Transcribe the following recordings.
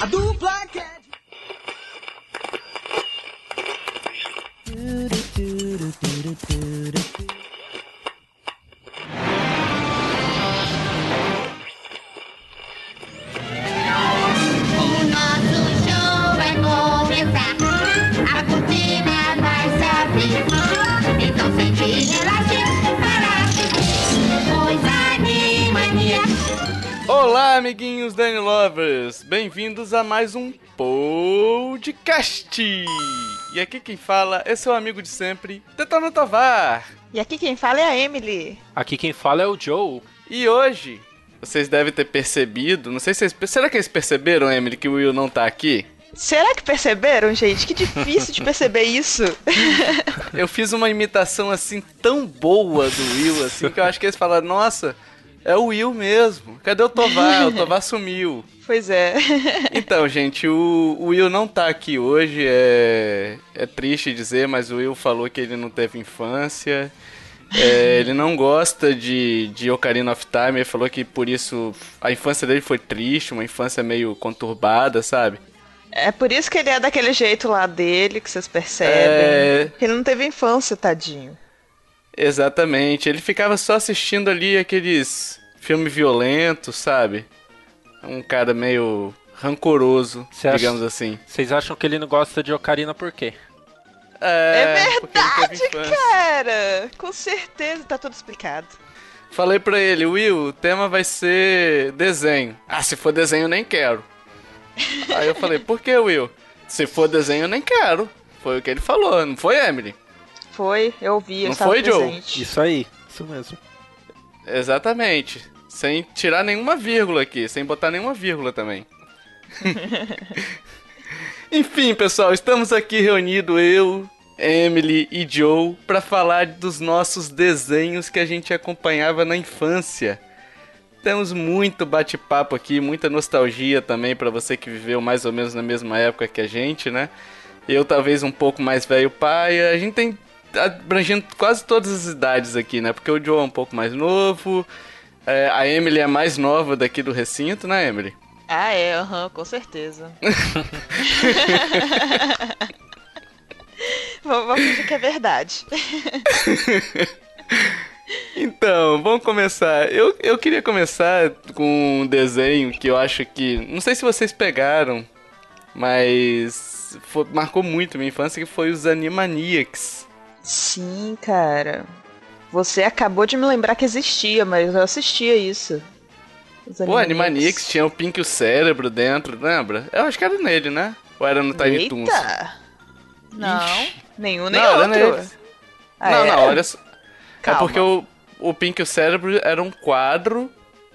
A dupla cat. O Bem-vindos a mais um podcast! E aqui quem fala é seu amigo de sempre, Tetano Tovar. E aqui quem fala é a Emily. Aqui quem fala é o Joe. E hoje, vocês devem ter percebido, não sei se vocês... Será que eles perceberam, Emily, que o Will não tá aqui? Será que perceberam, gente? Que difícil de perceber isso. Eu fiz uma imitação assim tão boa do Will, assim, que eu acho que eles falaram, nossa, é o Will mesmo. Cadê o Tovar? O Tovar sumiu. Pois é. Então, gente, o, o Will não tá aqui hoje. É, é triste dizer, mas o Will falou que ele não teve infância. É, ele não gosta de, de Ocarina of Time. Ele falou que por isso a infância dele foi triste, uma infância meio conturbada, sabe? É por isso que ele é daquele jeito lá dele, que vocês percebem. É. Ele não teve infância, tadinho. Exatamente. Ele ficava só assistindo ali aqueles filmes violentos, sabe? Um cara meio rancoroso, acha- digamos assim. Vocês acham que ele não gosta de Ocarina por quê? É, teve verdade, cara! Com certeza, tá tudo explicado. Falei pra ele, Will, o tema vai ser desenho. Ah, se for desenho, eu nem quero. Aí eu falei, por que, Will? Se for desenho, eu nem quero. Foi o que ele falou, não foi, Emily? Foi, eu ouvi, eu Não estava foi, Joe? presente. Isso aí, isso mesmo. Exatamente. Sem tirar nenhuma vírgula aqui, sem botar nenhuma vírgula também. Enfim, pessoal, estamos aqui reunidos, eu, Emily e Joe, para falar dos nossos desenhos que a gente acompanhava na infância. Temos muito bate-papo aqui, muita nostalgia também para você que viveu mais ou menos na mesma época que a gente, né? Eu talvez um pouco mais velho pai, a gente tem abrangendo quase todas as idades aqui, né? Porque o Joe é um pouco mais novo, é, a Emily é mais nova daqui do recinto, né, Emily? Ah, é, aham, com certeza. vamos, fingir que é verdade. Então, vamos começar. Eu, eu queria começar com um desenho que eu acho que. Não sei se vocês pegaram, mas fo- marcou muito minha infância, que foi os Animaniacs. Sim, cara. Você acabou de me lembrar que existia, mas eu assistia isso. Os Pô, Animaniacs tinha o Pink e o Cérebro dentro, lembra? Eu acho que era nele, né? Ou era no Tiny Toons? Eita! Não, Ixi. nenhum nem Não, era outro. neles. Ah, não, é? não, olha só. É Calma. porque o, o Pink e o Cérebro era um quadro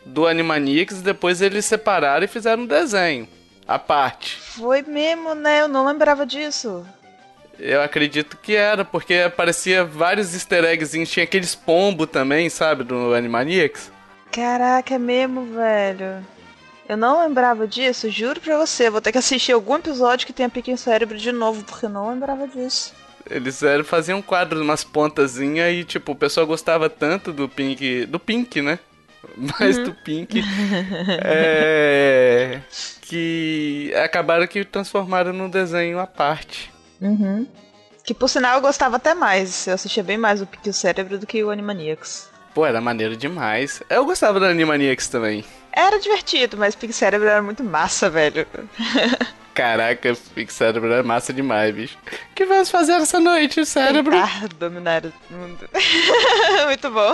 do Animaniacs e depois eles separaram e fizeram um desenho. A parte. Foi mesmo, né? Eu não lembrava disso. Eu acredito que era, porque aparecia vários easter eggzinhos. Tinha aqueles pombo também, sabe, do Animaniacs. Caraca, é mesmo, velho. Eu não lembrava disso, juro pra você. Vou ter que assistir algum episódio que tenha Pequeno Cérebro de novo, porque eu não lembrava disso. Eles eram, faziam quadros, umas pontazinhas e, tipo, o pessoal gostava tanto do Pink. Do Pink, né? Mais do Pink. é. Que acabaram que transformaram num desenho à parte. Uhum. Que por sinal eu gostava até mais. Eu assistia bem mais o Pequeno Cérebro do que o Animaniacs. Pô, era maneiro demais. Eu gostava do Animaniacs também. Era divertido, mas Pequeno Cérebro era muito massa, velho. Caraca, Pink Cérebro era massa demais, bicho. O que vamos fazer essa noite, cérebro? Tentar dominar o mundo. muito bom.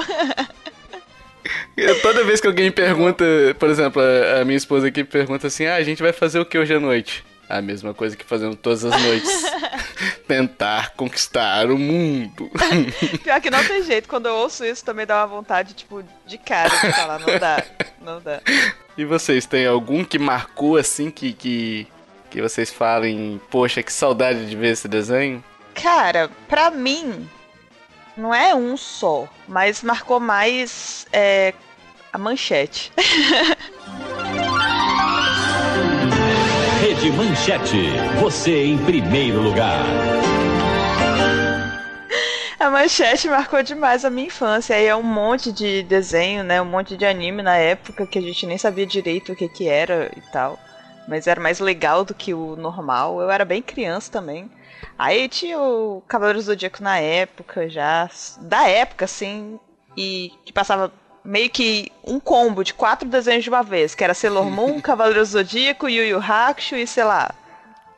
Toda vez que alguém pergunta, por exemplo, a a minha esposa aqui pergunta assim: ah, a gente vai fazer o que hoje à noite? A mesma coisa que fazemos todas as noites. Tentar conquistar o mundo. Pior que não tem jeito. Quando eu ouço isso, também dá uma vontade, tipo, de cara de falar. Não dá. Não dá. e vocês, tem algum que marcou assim que, que, que vocês falem, poxa, que saudade de ver esse desenho? Cara, pra mim, não é um só, mas marcou mais é, a manchete. Rede Manchete, você em primeiro lugar. A manchete marcou demais a minha infância. Aí é um monte de desenho, né? Um monte de anime na época que a gente nem sabia direito o que que era e tal. Mas era mais legal do que o normal. Eu era bem criança também. Aí tinha o Cavaleiros do Zodíaco na época já. Da época, assim. E que passava meio que um combo de quatro desenhos de uma vez. Que era Sailor Moon, Cavaleiros do Zodíaco, Yu Yu Hakusho e, sei lá,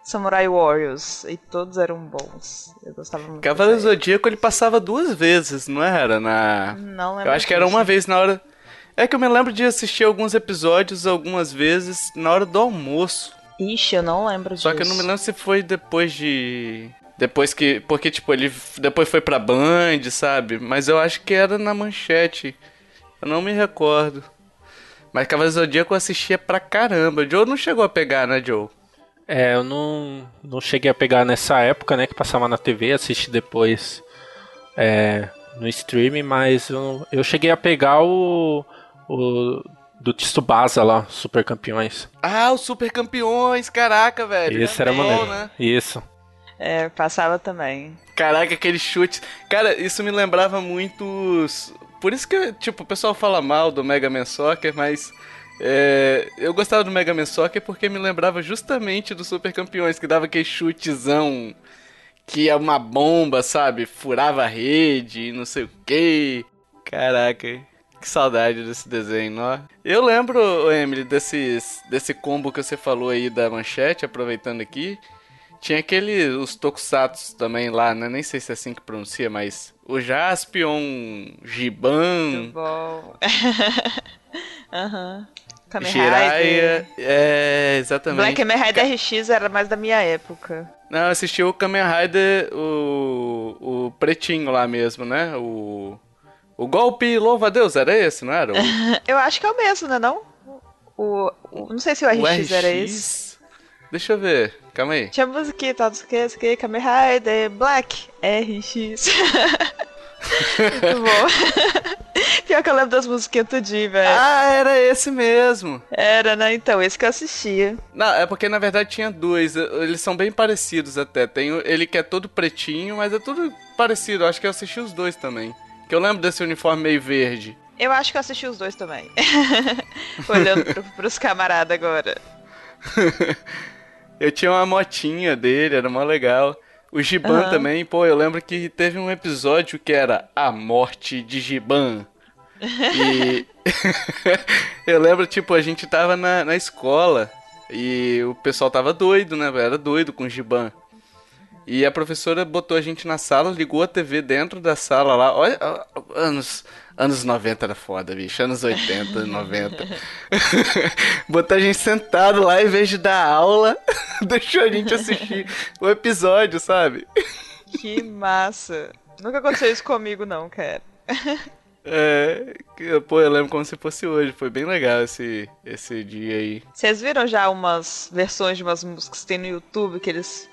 Samurai Warriors. E todos eram bons. Eu gostava muito. Cavaleiro Zodíaco ele passava duas vezes, não era? Na. Não lembro Eu acho que era disso. uma vez na hora. É que eu me lembro de assistir alguns episódios algumas vezes na hora do almoço. Ixi, eu não lembro Só disso. que eu não me lembro se foi depois de. Depois que. Porque, tipo, ele depois foi pra Band, sabe? Mas eu acho que era na manchete. Eu não me recordo. Mas Cavaleiro Zodíaco eu assistia pra caramba. O Joe não chegou a pegar, né, Joe? É, eu não, não cheguei a pegar nessa época, né, que passava na TV, assisti depois é, no streaming, mas eu, eu cheguei a pegar o, o do Tsubasa lá, Super Campeões. Ah, os Super Campeões, caraca, velho. Esse era Bom, maneiro. né? Isso. É, passava também. Caraca, aquele chute. Cara, isso me lembrava muito. Por isso que, tipo, o pessoal fala mal do Mega Man Soccer, mas. é, Eu gostava do Mega Man Soccer porque me lembrava justamente do Super Campeões, que dava aquele chutezão que é uma bomba, sabe? Furava a rede não sei o que. Caraca, que saudade desse desenho, ó. Eu lembro, Emily, desses, desse combo que você falou aí da manchete, aproveitando aqui. Tinha aquele, os tokusatsu também lá, né? Nem sei se é assim que pronuncia, mas o Jaspion, Muito Giban, bom. Aham. Kamen Jiraiya, é, exatamente. Black Kamen Rider RX era mais da minha época. Não, eu assisti o Kamen Rider, o, o pretinho lá mesmo, né? O, o golpe louva a Deus, era esse, não era? O, Eu acho que é o mesmo, né não? O, o- não sei se o RX, o era esse. Deixa eu ver, calma aí. Tinha musiquinha tal, não sei o que, não sei o que, Kamen Rider, Black, RX. Muito bom. Pior que eu lembro das musiquinhas tudinho, velho. Ah, era esse mesmo. Era, né? Então, esse que eu assistia. Não, é porque na verdade tinha dois. Eles são bem parecidos até. Tem ele que é todo pretinho, mas é tudo parecido. Acho que eu assisti os dois também. Que eu lembro desse uniforme meio verde. Eu acho que eu assisti os dois também. Olhando pro, pros camaradas agora. Eu tinha uma motinha dele, era mó legal. O Giban Aham. também, pô, eu lembro que teve um episódio que era A Morte de Giban. E eu lembro, tipo, a gente tava na, na escola e o pessoal tava doido, né? Era doido com o Giban. E a professora botou a gente na sala, ligou a TV dentro da sala lá. Olha, anos, anos 90 era foda, bicho. Anos 80, 90. botou a gente sentado lá em vez de dar aula, deixou a gente assistir o episódio, sabe? Que massa. Nunca aconteceu isso comigo, não, cara. É, pô, eu lembro como se fosse hoje. Foi bem legal esse, esse dia aí. Vocês viram já umas versões de umas músicas que tem no YouTube que eles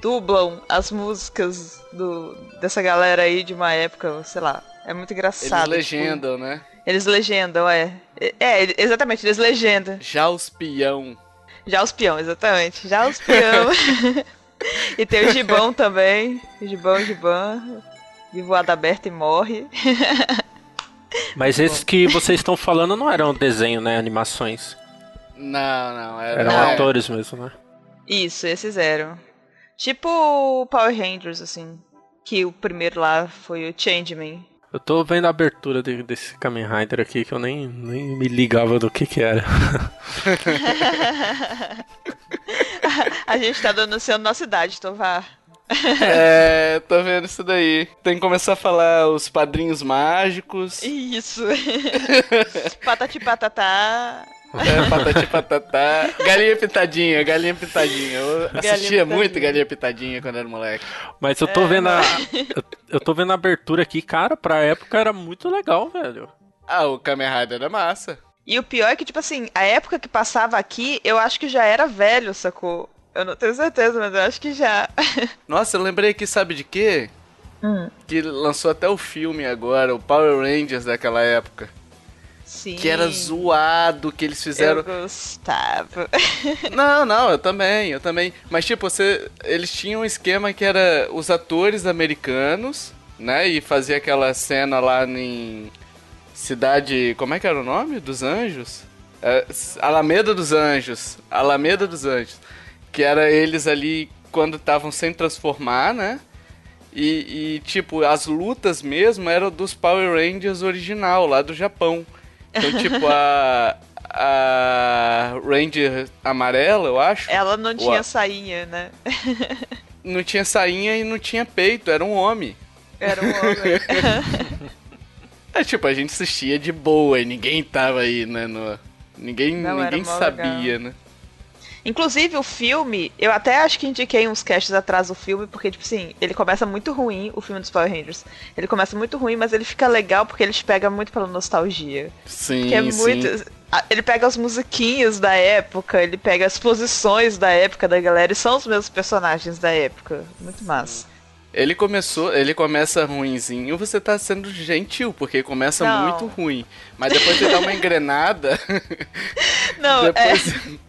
dublam as músicas do, dessa galera aí de uma época, sei lá. É muito Eles engraçado. legendam, né? tipo, eles legendam, é. É, é, exatamente, eles legendam. Já os peão. Já os peão, exatamente. Já os peão. e tem o gibão também. Gibão, gibão. De voada aberta e morre. Mas esses que vocês estão falando não eram desenho, né? Animações. Não, não, era. Eram Não. atores mesmo, né? Isso, esses eram. Tipo o Power Rangers, assim. Que o primeiro lá foi o Changeman. Eu tô vendo a abertura de- desse Kamen Rider aqui que eu nem, nem me ligava do que que era. A gente tá denunciando nossa idade, Tovar. É, tô vendo isso daí. Tem que começar a falar os padrinhos mágicos. Isso. Patati patatá. É, patati patatá. Galinha pitadinha, galinha pitadinha. Eu Galinha assistia muito galinha pitadinha quando era moleque. Mas eu tô É, vendo a. Eu, eu tô vendo a abertura aqui, cara, pra época era muito legal, velho. Ah, o Kamen Rider era massa. E o pior é que, tipo assim, a época que passava aqui, eu acho que já era velho, sacou? Eu não tenho certeza, mas eu acho que já. Nossa, eu lembrei aqui, sabe de quê? Hum. Que lançou até o filme agora, o Power Rangers daquela época. Sim. Que era zoado, que eles fizeram. Eu gostava. Não, não, eu também, eu também. Mas tipo, você, eles tinham um esquema que era os atores americanos, né? E fazia aquela cena lá em cidade, como é que era o nome? Dos Anjos? É, Alameda dos Anjos. Alameda dos Anjos. Que era eles ali quando estavam sem transformar, né? E, e, tipo, as lutas mesmo eram dos Power Rangers original, lá do Japão. Então, tipo, a. A Ranger amarela, eu acho. Ela não tinha a- sainha, né? Não tinha sainha e não tinha peito, era um homem. Era um homem. É tipo, a gente assistia de boa e ninguém tava aí, né? No... Ninguém, Não, ninguém sabia, né? Inclusive, o filme, eu até acho que indiquei uns casts atrás do filme, porque, tipo assim, ele começa muito ruim, o filme dos Power Rangers. Ele começa muito ruim, mas ele fica legal porque ele te pega muito pela nostalgia. Sim, é sim. muito. Ele pega as musiquinhas da época, ele pega as posições da época da galera, e são os mesmos personagens da época. Muito massa. Ele começou, ele começa ruinzinho, você tá sendo gentil, porque começa Não. muito ruim. Mas depois você dá uma engrenada. Não, depois... é.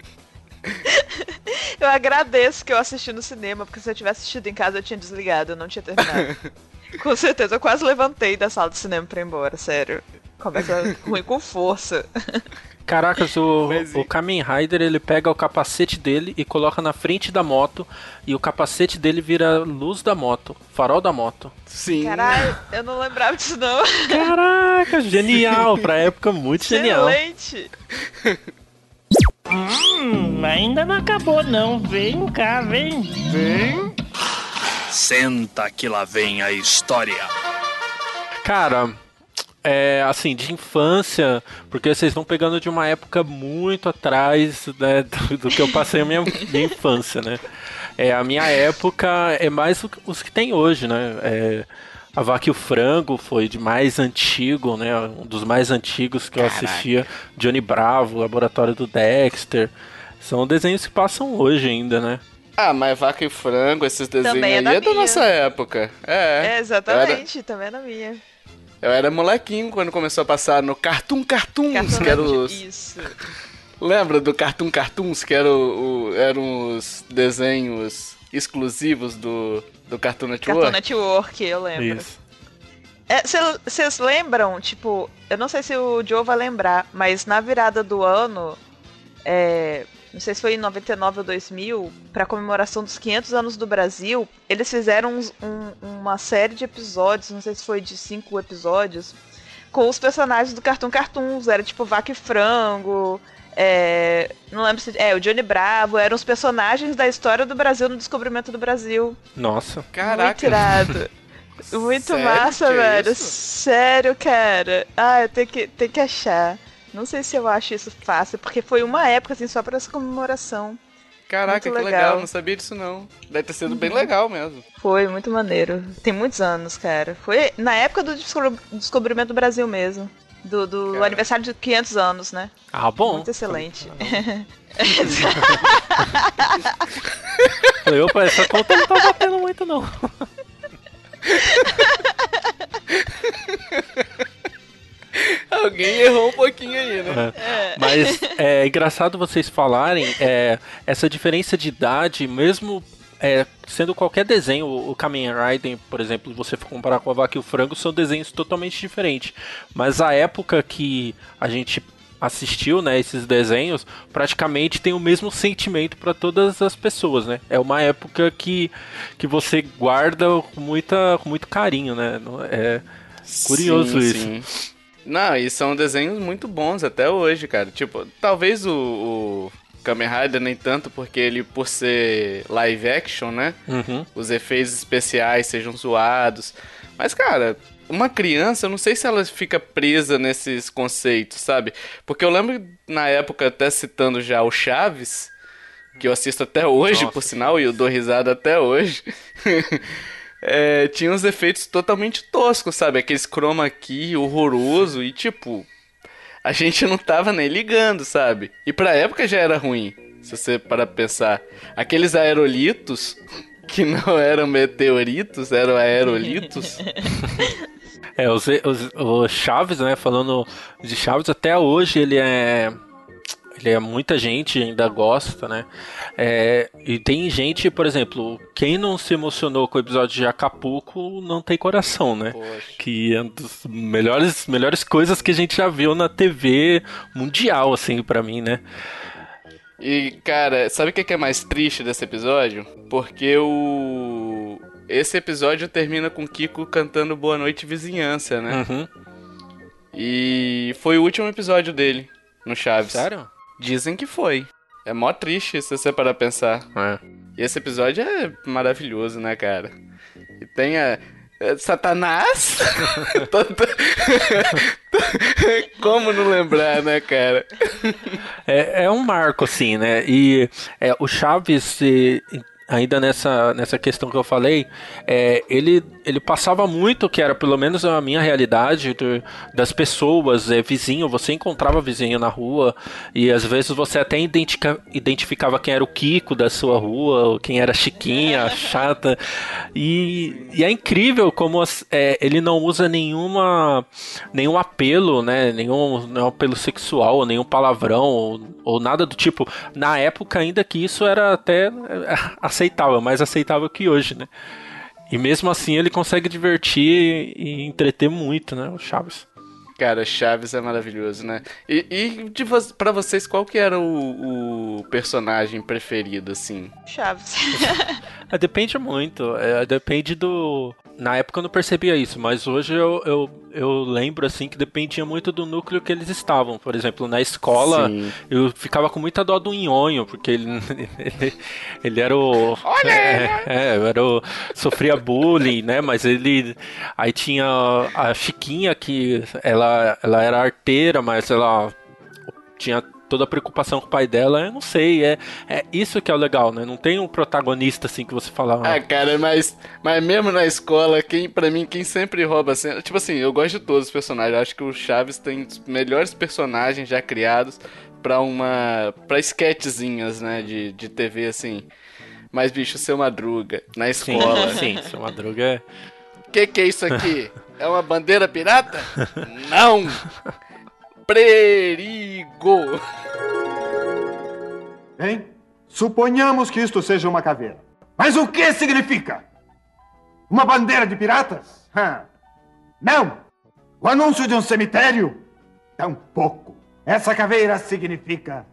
Eu agradeço que eu assisti no cinema, porque se eu tivesse assistido em casa eu tinha desligado, eu não tinha terminado. com certeza, eu quase levantei da sala de cinema pra ir embora, sério. Começa ruim com força. Caracas, o, Mas o Kamen Rider ele pega o capacete dele e coloca na frente da moto e o capacete dele vira luz da moto, farol da moto. Sim. Caralho, eu não lembrava disso não. Caraca, genial, pra época muito genial. Excelente. Hum, ainda não acabou não. Vem cá, vem. Senta que lá vem a história. Cara, é assim, de infância, porque vocês estão pegando de uma época muito atrás né, do, do que eu passei a minha, minha infância, né? É, a minha época é mais o que- os que tem hoje, né? É, a Vaca e o Frango foi de mais antigo, né? Um dos mais antigos que eu assistia. Johnny Bravo, Laboratório do Dexter. São desenhos que passam hoje ainda, né? Ah, mas vaca e frango, esses desenhos Também é aí da é da nossa época. É. É, exatamente, também na minha. Eu era molequinho quando começou a passar no Cartoon Cartoons, Cartoon que era os... Isso. Lembra do Cartoon Cartoons, que era o, o- eram os desenhos exclusivos do, do Cartoon Network? Cartoon Network, eu lembro. Isso. Vocês lembram, tipo, eu não sei se o Joe vai lembrar, mas na virada do ano, é, não sei se foi em 99 ou 2000, pra comemoração dos 500 anos do Brasil, eles fizeram uns- um- uma série de episódios, não sei se foi de cinco episódios, com os personagens do Cartoon Cartoons, era tipo Vaca e Frango, é, não lembro se. É, o Johnny Bravo, eram os personagens da história do Brasil no descobrimento do Brasil. Nossa. Muito Caraca. irado. Muito Sério massa, é velho. isso? Sério, cara. Ah, eu tenho que, tenho que achar. Não sei se eu acho isso fácil, porque foi uma época, assim, só pra essa comemoração. Caraca, Muito que legal. legal, não sabia disso não. Deve ter sido bem legal mesmo. Foi muito maneiro. Tem muitos anos, cara. Foi na época do descobri- descobrimento do Brasil mesmo. Do, do aniversário de 500 anos, né? Ah, bom. Muito excelente. Falei, opa, essa conta não tá batendo muito, não. Alguém errou um pouquinho aí, né? Mas é engraçado vocês falarem é, essa diferença de idade, mesmo é, sendo qualquer desenho, o Kamen Rider, por exemplo, você for comparar com a Vaca e o Frango, são desenhos totalmente diferentes. Mas a época que a gente assistiu, né, esses desenhos, praticamente tem o mesmo sentimento para todas as pessoas, né? É uma época que, que você guarda com, muita, com muito carinho, né? É curioso Sim, isso. sim. Não, e são desenhos muito bons até hoje, cara. Tipo, talvez o, o Kamen Rider nem tanto, porque ele, por ser live action, né? Uhum. Os efeitos especiais sejam zoados. Mas, cara, uma criança, eu não sei se ela fica presa nesses conceitos, sabe? Porque eu lembro, na época, até citando já o Chaves, que eu assisto até hoje, Nossa. por sinal, e eu dou risada até hoje. É, tinha uns efeitos totalmente toscos, sabe? Aqueles chroma aqui horroroso e tipo, a gente não tava nem ligando, sabe? E pra época já era ruim, se você para pensar. Aqueles aerolitos que não eram meteoritos, eram aerolitos. É, os, os, o Chaves, né? Falando de Chaves, até hoje ele é. Ele é muita gente ainda gosta, né? É, e tem gente, por exemplo, quem não se emocionou com o episódio de Acapulco não tem coração, né? Poxa. Que é uma das melhores, melhores coisas que a gente já viu na TV mundial, assim, pra mim, né? E, cara, sabe o que que é mais triste desse episódio? Porque o. Esse episódio termina com o Kiko cantando Boa Noite Vizinhança, né? Uhum. E foi o último episódio dele no Chaves. Sério? Dizem que foi. É mó triste se você parar pra pensar. É. E esse episódio é maravilhoso, né, cara? E tem a. é, Satanás? Como não lembrar, né, cara? É, é um marco, assim, né? E é, o Chaves, ainda nessa, nessa questão que eu falei, é, ele, ele passava muito, que era pelo menos a minha realidade, do- das pessoas, é, vizinho, você encontrava vizinho na rua, e às vezes você até identica- identificava quem era o Kiko da sua rua, ou quem era a Chiquinha, a chata, e, e é incrível como as- é, ele não usa nenhuma nenhum apelo, né? Nenhum, nenhum apelo sexual, nenhum palavrão, ou, ou nada do tipo. Na época, ainda que isso era até é, aceitável, mais aceitável que hoje, né? E mesmo assim ele consegue divertir e entreter muito, né? O Chaves. Cara, Chaves é maravilhoso, né? E, e de vo pra vocês, qual que era o, o personagem preferido, assim? Chaves. É, depende muito, é, depende do. Na época eu não percebia isso, mas hoje eu, eu, eu lembro assim que dependia muito do núcleo que eles estavam. Por exemplo, na escola Sim. eu ficava com muita dó do Nhonho, porque ele, ele, ele era o. Olha! É, é, era o. Sofria bullying, né? Mas ele. Aí tinha a Chiquinha, que ela, ela era arteira, mas ela tinha toda a preocupação com o pai dela, eu não sei, é, é isso que é o legal, né? Não tem um protagonista assim que você fala, Ah, cara, mas, mas mesmo na escola, quem para mim, quem sempre rouba a cena... Tipo assim, eu gosto de todos os personagens. Eu acho que o Chaves tem os melhores personagens já criados pra uma... pra sketchzinhas, né, de, de TV, assim. Mas, bicho, seu Madruga, na sim, escola. sim, seu Madruga é... Que que é isso aqui? É uma bandeira pirata? Não! Perigo! Bem, suponhamos que isto seja uma caveira. Mas o que significa? Uma bandeira de piratas? Hã? Não! O anúncio de um cemitério? Tampouco. Essa caveira significa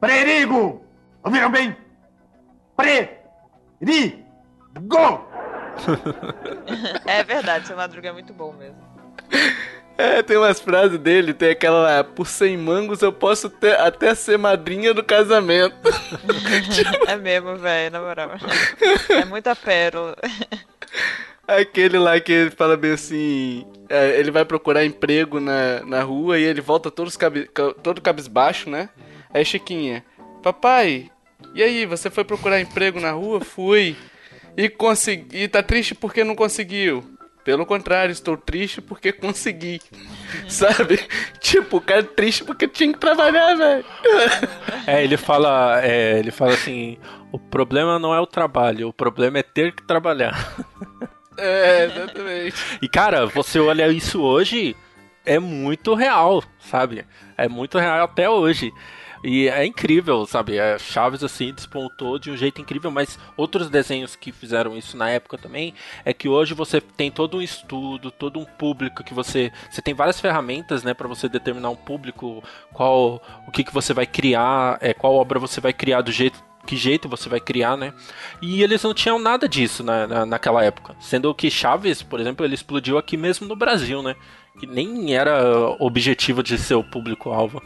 perigo! Ouviram bem? Perigo! É verdade, seu Madruga é muito bom mesmo. É, tem umas frases dele, tem aquela lá, por 100 mangos eu posso ter, até ser madrinha do casamento. É mesmo, velho, na moral. É muita pérola. Aquele lá que ele fala bem assim, é, ele vai procurar emprego na, na rua e ele volta todos cabe, ca- todo cabisbaixo, né? Aí Chiquinha, papai, e aí, você foi procurar emprego na rua? Fui. E consegui, tá triste porque não conseguiu. Pelo contrário, estou triste porque consegui. Sabe? Tipo, o cara é triste porque tinha que trabalhar, velho. É, ele fala, é, ele fala assim, o problema não é o trabalho, o problema é ter que trabalhar. É, exatamente. E cara, você olha isso hoje, é muito real, sabe? É muito real até hoje. E é incrível, sabe? A Chaves assim despontou de um jeito incrível, mas outros desenhos que fizeram isso na época também é que hoje você tem todo um estudo, todo um público que você você tem várias ferramentas, né, para você determinar um público, qual o que que você vai criar, é qual obra você vai criar do jeito que jeito você vai criar, né? E eles não tinham nada disso na, na- naquela época. Sendo que Chaves, por exemplo, ele explodiu aqui mesmo no Brasil, né? Que nem era objetivo de ser o público-alvo.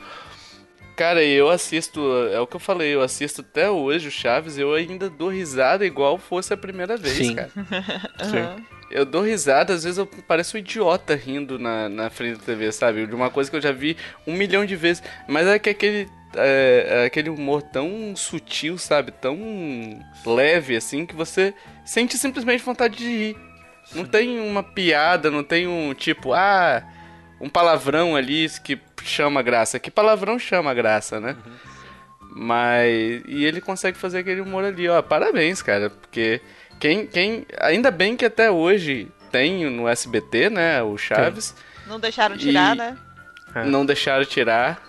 Cara, eu assisto, é o que eu falei, eu assisto até hoje o Chaves e eu ainda dou risada igual fosse a primeira vez, Sim. cara. Sim. Eu dou risada, às vezes eu pareço um idiota rindo na, na frente da TV, sabe? De uma coisa que eu já vi um milhão de vezes. Mas é que aquele, é, é aquele humor tão sutil, sabe? Tão leve, assim, que você sente simplesmente vontade de rir. Não tem uma piada, não tem um tipo, ah, um palavrão ali que chama graça. Que palavrão chama graça, né? Mas. E ele consegue fazer aquele humor ali, ó. Parabéns, cara. Porque quem. quem ainda bem que até hoje tem no SBT, né? O Chaves. Não deixaram tirar, E- né? É. Não deixaram tirar.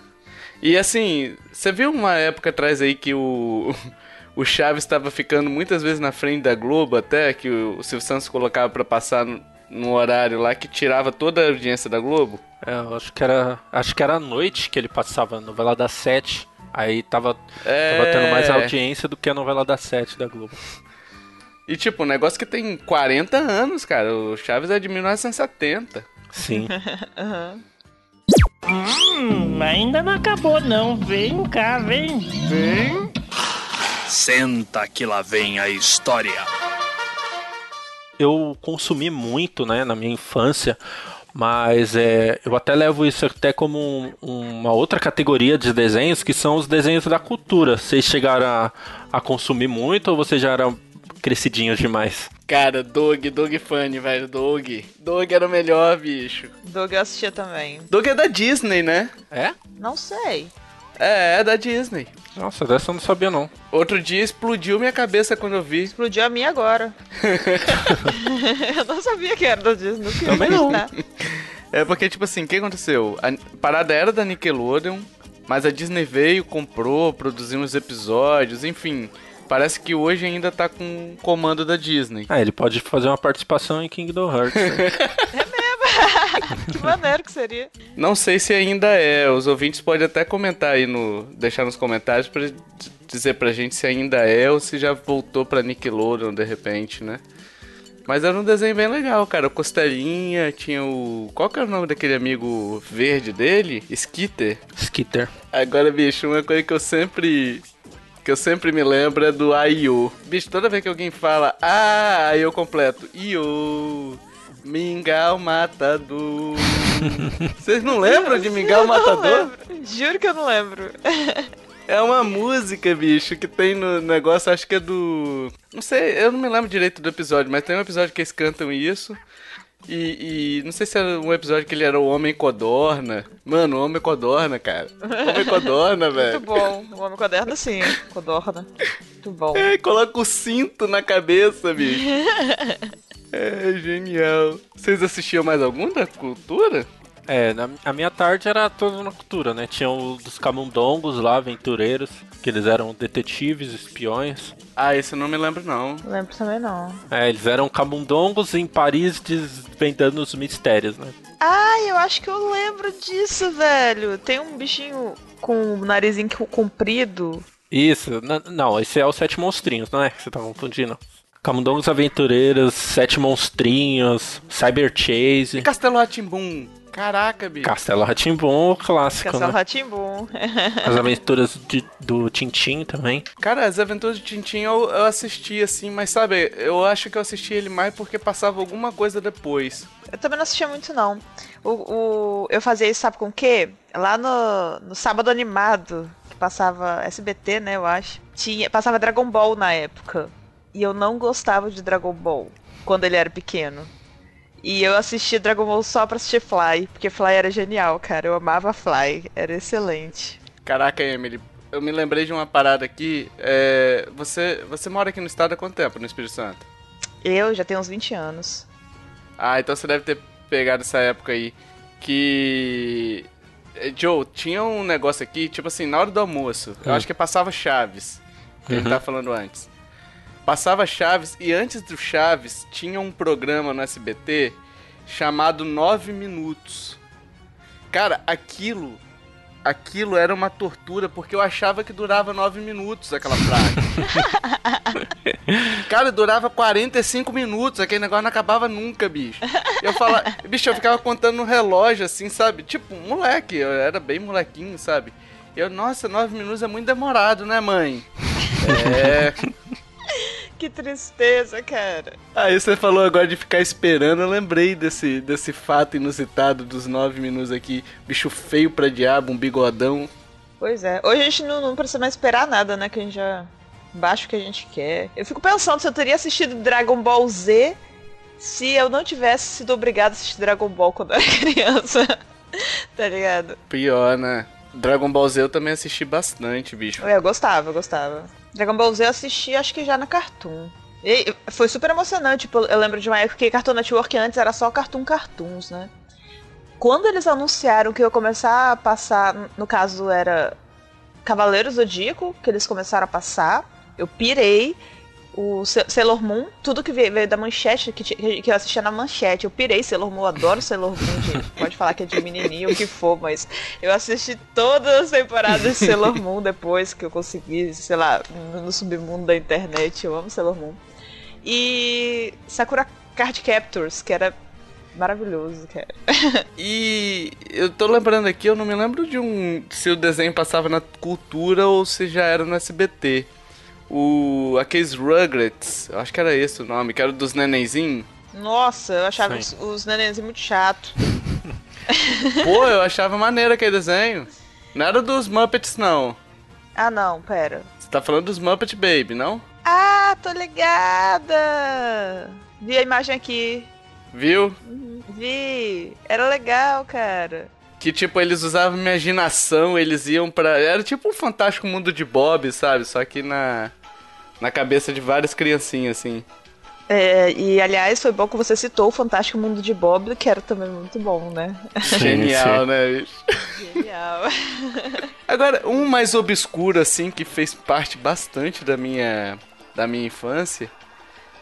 E assim, você viu uma época atrás aí que o, o Chaves estava ficando muitas vezes na frente da Globo, até que o Silvio Santos colocava pra passar no, horário lá que tirava toda a audiência da Globo? É, eu acho que era. Acho que era à noite que ele passava a novela das sete. Aí tava, É. tava tendo mais audiência do que a novela das sete da Globo. E tipo, um negócio que tem 40 anos, cara. O Chaves é de 1970. Sim. Hum, ainda não acabou não. Vem cá, vem. Vem. Senta que lá vem a história. Eu consumi muito, né, na minha infância, mas é, eu até levo isso até como um- uma outra categoria de desenhos, que são os desenhos da cultura. Vocês chegaram a, a consumir muito ou vocês já eram crescidinhos demais? Cara, Doug, Doug Funny, velho. Doug. Doug era o melhor, bicho. Doug eu assistia também. Doug é da Disney, né? É? Não sei. É, é da Disney. Nossa, dessa eu não sabia não. Outro dia explodiu minha cabeça quando eu vi. Explodiu a minha agora. eu não sabia que era da Disney. Não Também não. É porque, tipo assim, o que aconteceu? A parada era da Nickelodeon, mas a Disney veio, comprou, produziu uns episódios, enfim. Parece que hoje ainda tá com o comando da Disney. Ah, ele pode fazer uma participação em Kingdom Hearts. né? que maneiro que seria. Não sei se ainda é. Os ouvintes podem até comentar aí no. deixar nos comentários pra dizer pra gente se ainda é ou se já voltou pra Nickelodeon de repente, né? Mas era um desenho bem legal, cara. O Costelinha, tinha o. Qual que era o nome daquele amigo verde dele? Skitter. Skitter. Agora, bicho, uma coisa que eu sempre. Que eu sempre me lembro é do Aiô. Bicho, toda vez que alguém fala, ah, aí eu completo. Iô. Mingau Matador. Vocês não lembram de Mingau Matador? Juro que eu não lembro. É uma música, bicho, que tem no negócio, acho que é do. Não sei, eu não me lembro direito do episódio, mas tem um episódio que eles cantam isso. E, e não sei se era um episódio que ele era o Homem Codorna. Mano, o Homem Codorna, cara. Homem Codorna, velho. Muito bom. O Homem Caderno, sim. Codorna. Muito bom. É, coloca o cinto na cabeça, bicho. É genial. Vocês assistiam mais algum da cultura? É, na, a minha tarde era toda na cultura, né? Tinha o dos camundongos lá, aventureiros, que eles eram detetives, espiões. Ah, isso eu não me lembro, não. Lembro também, não. É, eles eram camundongos em Paris desvendando os mistérios, né? Ai, eu acho que eu lembro disso, velho. Tem um bichinho com o narizinho comprido. Isso, não, esse é o Sete Monstrinhos, não é que você tá confundindo? Camundongos Aventureiros, Sete Monstrinhos, Cyber Chase, Castelo Ratimbum. Caraca, bicho. Castelo Ratimbom, clássico, Castelo né? Ratimbum. As aventuras de- do Tintin também. Cara, as aventuras de Tintin eu, eu assisti assim, mas sabe, eu acho que eu assisti ele mais porque passava alguma coisa depois. Eu também não assistia muito, não. O, o- eu fazia isso, sabe com o quê? Lá no, no Sábado Animado, que passava SBT, né, eu acho. Tinha, passava Dragon Ball na época. E eu não gostava de Dragon Ball quando ele era pequeno. E eu assistia Dragon Ball só pra assistir Fly, porque Fly era genial, cara. Eu amava Fly, era excelente. Caraca, Emily, eu me lembrei de uma parada aqui. É, você, você mora aqui no estado há quanto tempo, no Espírito Santo? Eu já tenho uns 20 anos. Ah, então você deve ter pegado essa época aí. Que. eh, Joe, tinha um negócio aqui, tipo assim, na hora do almoço. Eu Hum. acho que passava Chaves. Que Uhum. tava falando antes. Passava Chaves e antes do Chaves tinha um programa no SBT chamado 9 Minutos. Cara, aquilo. Aquilo era uma tortura porque eu achava que durava 9 minutos aquela frase. Cara, durava 45 minutos, aquele negócio não acabava nunca, bicho. Eu falava, bicho, eu ficava contando no relógio, assim, sabe? Tipo, moleque, eu era bem molequinho, sabe? Eu, nossa, 9 minutos é muito demorado, né, mãe? É. Que tristeza, cara. Aí você falou agora de ficar esperando, eu lembrei desse, desse fato inusitado dos 9 minutos aqui. Bicho feio pra diabo, um bigodão. Pois é. Hoje a gente não, não precisa mais esperar nada, né? Que a gente já baixa o que a gente quer. Eu fico pensando se eu teria assistido Dragon Ball Z se eu não tivesse sido obrigado a assistir Dragon Ball quando eu era criança. tá ligado? Pior, né? Dragon Ball Z eu também assisti bastante, bicho. Eu gostava, eu gostava. Dragon Ball Z eu assisti acho que já na Cartoon. E foi super emocionante. Tipo, eu lembro de uma época que Cartoon Network antes era só Cartoon Cartoons, né? quando eles anunciaram que ia começar a passar, no caso era Cavaleiros Zodíaco, que eles começaram a passar, eu pirei. O Sailor Moon, tudo que veio, veio da manchete, que, que eu assistia na manchete, eu pirei Sailor Moon, adoro Sailor Moon, gente. Pode falar que é de menininho, o que for, mas eu assisti todas as temporadas de Sailor Moon depois que eu consegui, sei lá, no no submundo da internet. Eu amo Sailor Moon. E Sakura Card Captors, que era maravilhoso, cara. E eu tô lembrando aqui, eu não me lembro de um. se o desenho passava na cultura ou se já era no SBT. O. aqueles Rugrats, eu acho que era esse o nome, que era dos nenenzinhos. Nossa, eu achava os, Sim. os nenenzinhos muito chato. Pô, eu achava maneiro aquele desenho. Não era dos Muppets, não. Ah, não, pera. Você tá falando dos Muppet Baby, não? Ah, tô ligada! Vi a imagem aqui. Viu? Vi. Era legal, cara. Que tipo, eles usavam imaginação, eles iam pra. Era tipo um fantástico mundo de Bob, sabe? Só que na. Na cabeça de várias criancinhas, assim. É, e aliás, foi bom que você citou o Fantástico Mundo de Bob, que era também muito bom, né? Genial, né, bicho? Genial. Agora, um mais obscuro, assim, que fez parte bastante da minha. da minha infância.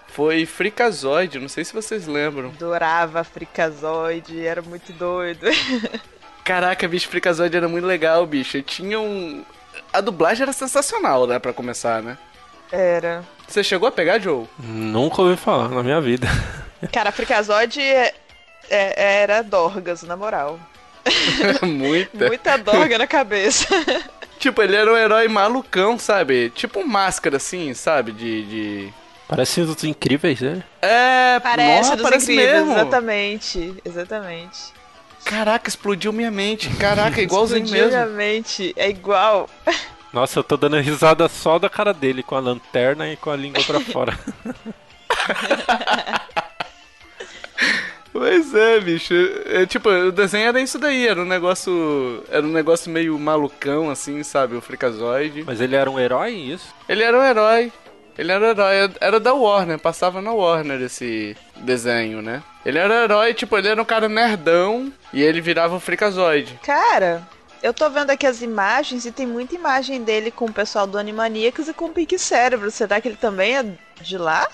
Foi Freakazoid, não sei se vocês lembram. Adorava Frikazoid, era muito doido. Caraca, bicho, Freakazoid era muito legal, bicho. Tinha um. A dublagem era sensacional, né, pra começar, né? Era. Você chegou a pegar, Joe? Nunca ouvi falar na minha vida. Cara, Frikazoid é- é- era Dorgas, na moral. Muita. Muita Dorga na cabeça. Tipo, ele era um herói malucão, sabe? Tipo um máscara, assim, sabe? De. de... Parece os incríveis, né? É, Parece nossa, dos parece incríveis, mesmo. exatamente. Exatamente. Caraca, explodiu minha mente. Caraca, igualzinho Explodiu mesmo. minha mente. É igual. Nossa, eu tô dando risada só da cara dele, com a lanterna e com a língua pra fora. Pois é, bicho. É, tipo, o desenho era isso daí, era um negócio. Era um negócio meio malucão, assim, sabe? O Freakazoid. Mas ele era um herói, isso? Ele era um herói. Ele era um herói. Era da Warner, passava na Warner esse desenho, né? Ele era um herói, tipo, ele era um cara nerdão e ele virava o Freakazoid. Cara, eu tô vendo aqui as imagens e tem muita imagem dele com o pessoal do Animaniacs e com o Pink Cérebro. Será que ele também é de lá?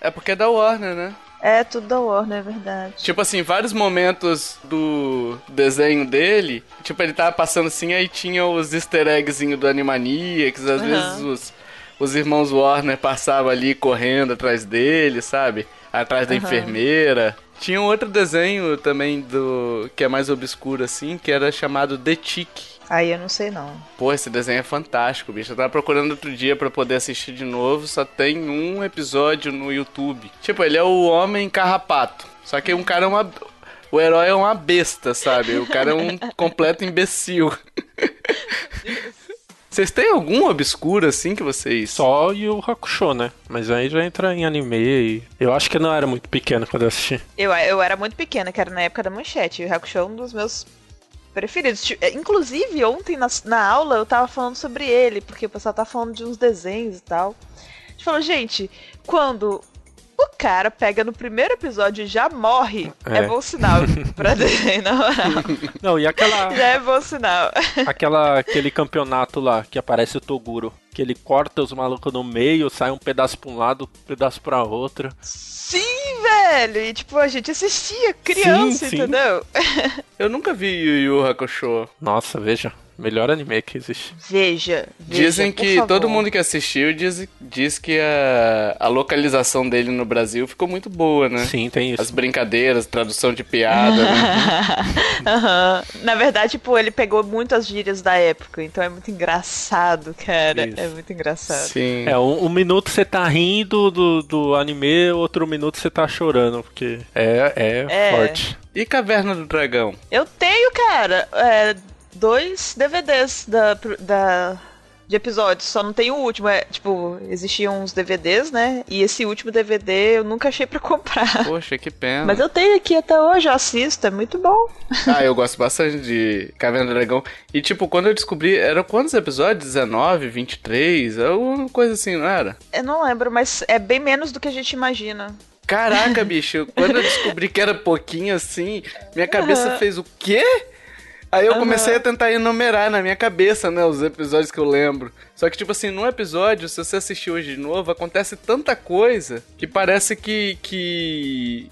É porque é da Warner, né? É, tudo da Warner, é verdade. Tipo assim, vários momentos do desenho dele, tipo, ele tava passando assim, aí tinha os easter eggs do Animaniacs, às Aham. vezes os, os irmãos Warner passavam ali correndo atrás dele, sabe? Atrás da Aham. enfermeira. Tinha um outro desenho também do que é mais obscuro assim, que era chamado The Tick. Aí eu não sei não. Pô, esse desenho é fantástico, bicho. Eu tava procurando outro dia pra poder assistir de novo, só tem um episódio no YouTube. Tipo, ele é o homem carrapato. Só que um cara é uma. O herói é uma besta, sabe? O cara é um completo imbecil. Vocês têm algum obscuro assim que vocês. Só e o Hakusho, né? Mas aí já entra em anime e... Eu acho que eu não era muito pequeno quando eu assisti. Eu, eu era muito pequena, que era na época da manchete. E o Hakusho é um dos meus preferidos. É, Inclusive, ontem na, na aula eu tava falando sobre ele, porque o pessoal tá falando de uns desenhos e tal. A gente falou, gente, quando o cara pega no primeiro episódio e já morre, é, É. bom sinal pra desenho, na moral. Não, e aquela... Já é bom sinal. aquela aquele campeonato lá que aparece o Toguro. Que ele corta os malucos no meio, sai um pedaço pra um lado, um pedaço pra outro. Sim, velho! E tipo, a gente assistia criança, Sim, sim. entendeu? Eu nunca vi Yu Yu Hakusho. Nossa, veja. Melhor anime que existe. Veja. veja Dizem por que favor. todo mundo que assistiu diz, diz que a, a localização dele no Brasil ficou muito boa, né? Sim, tem isso. As brincadeiras, tradução de piada, né? Aham. Na verdade, tipo, ele pegou muito as gírias da época, então é muito engraçado, cara. Isso. É muito engraçado. Sim. É, um, um minuto você tá rindo do, do anime, outro minuto você tá chorando, porque é, é, É. forte. E Caverna do Dragão? Eu tenho, cara, é, dois DVDs da, da, de episódios, só não tem o último. É, tipo, existiam uns DVDs, né? E esse último DVD eu nunca achei pra comprar. Poxa, que pena. Mas eu tenho aqui até hoje, eu assisto, é muito bom. Ah, eu gosto bastante de Caverna do Dragão. E, tipo, quando eu descobri, eram quantos episódios? 19, 23? Alguma coisa assim, não era? Eu não lembro, mas é bem menos do que a gente imagina. Caraca, bicho, quando eu descobri que era pouquinho assim, minha cabeça fez o quê? Aí eu comecei a tentar enumerar na minha cabeça, né, os episódios que eu lembro. Só que, tipo assim, num episódio, se você assistir hoje de novo, acontece tanta coisa que parece que. que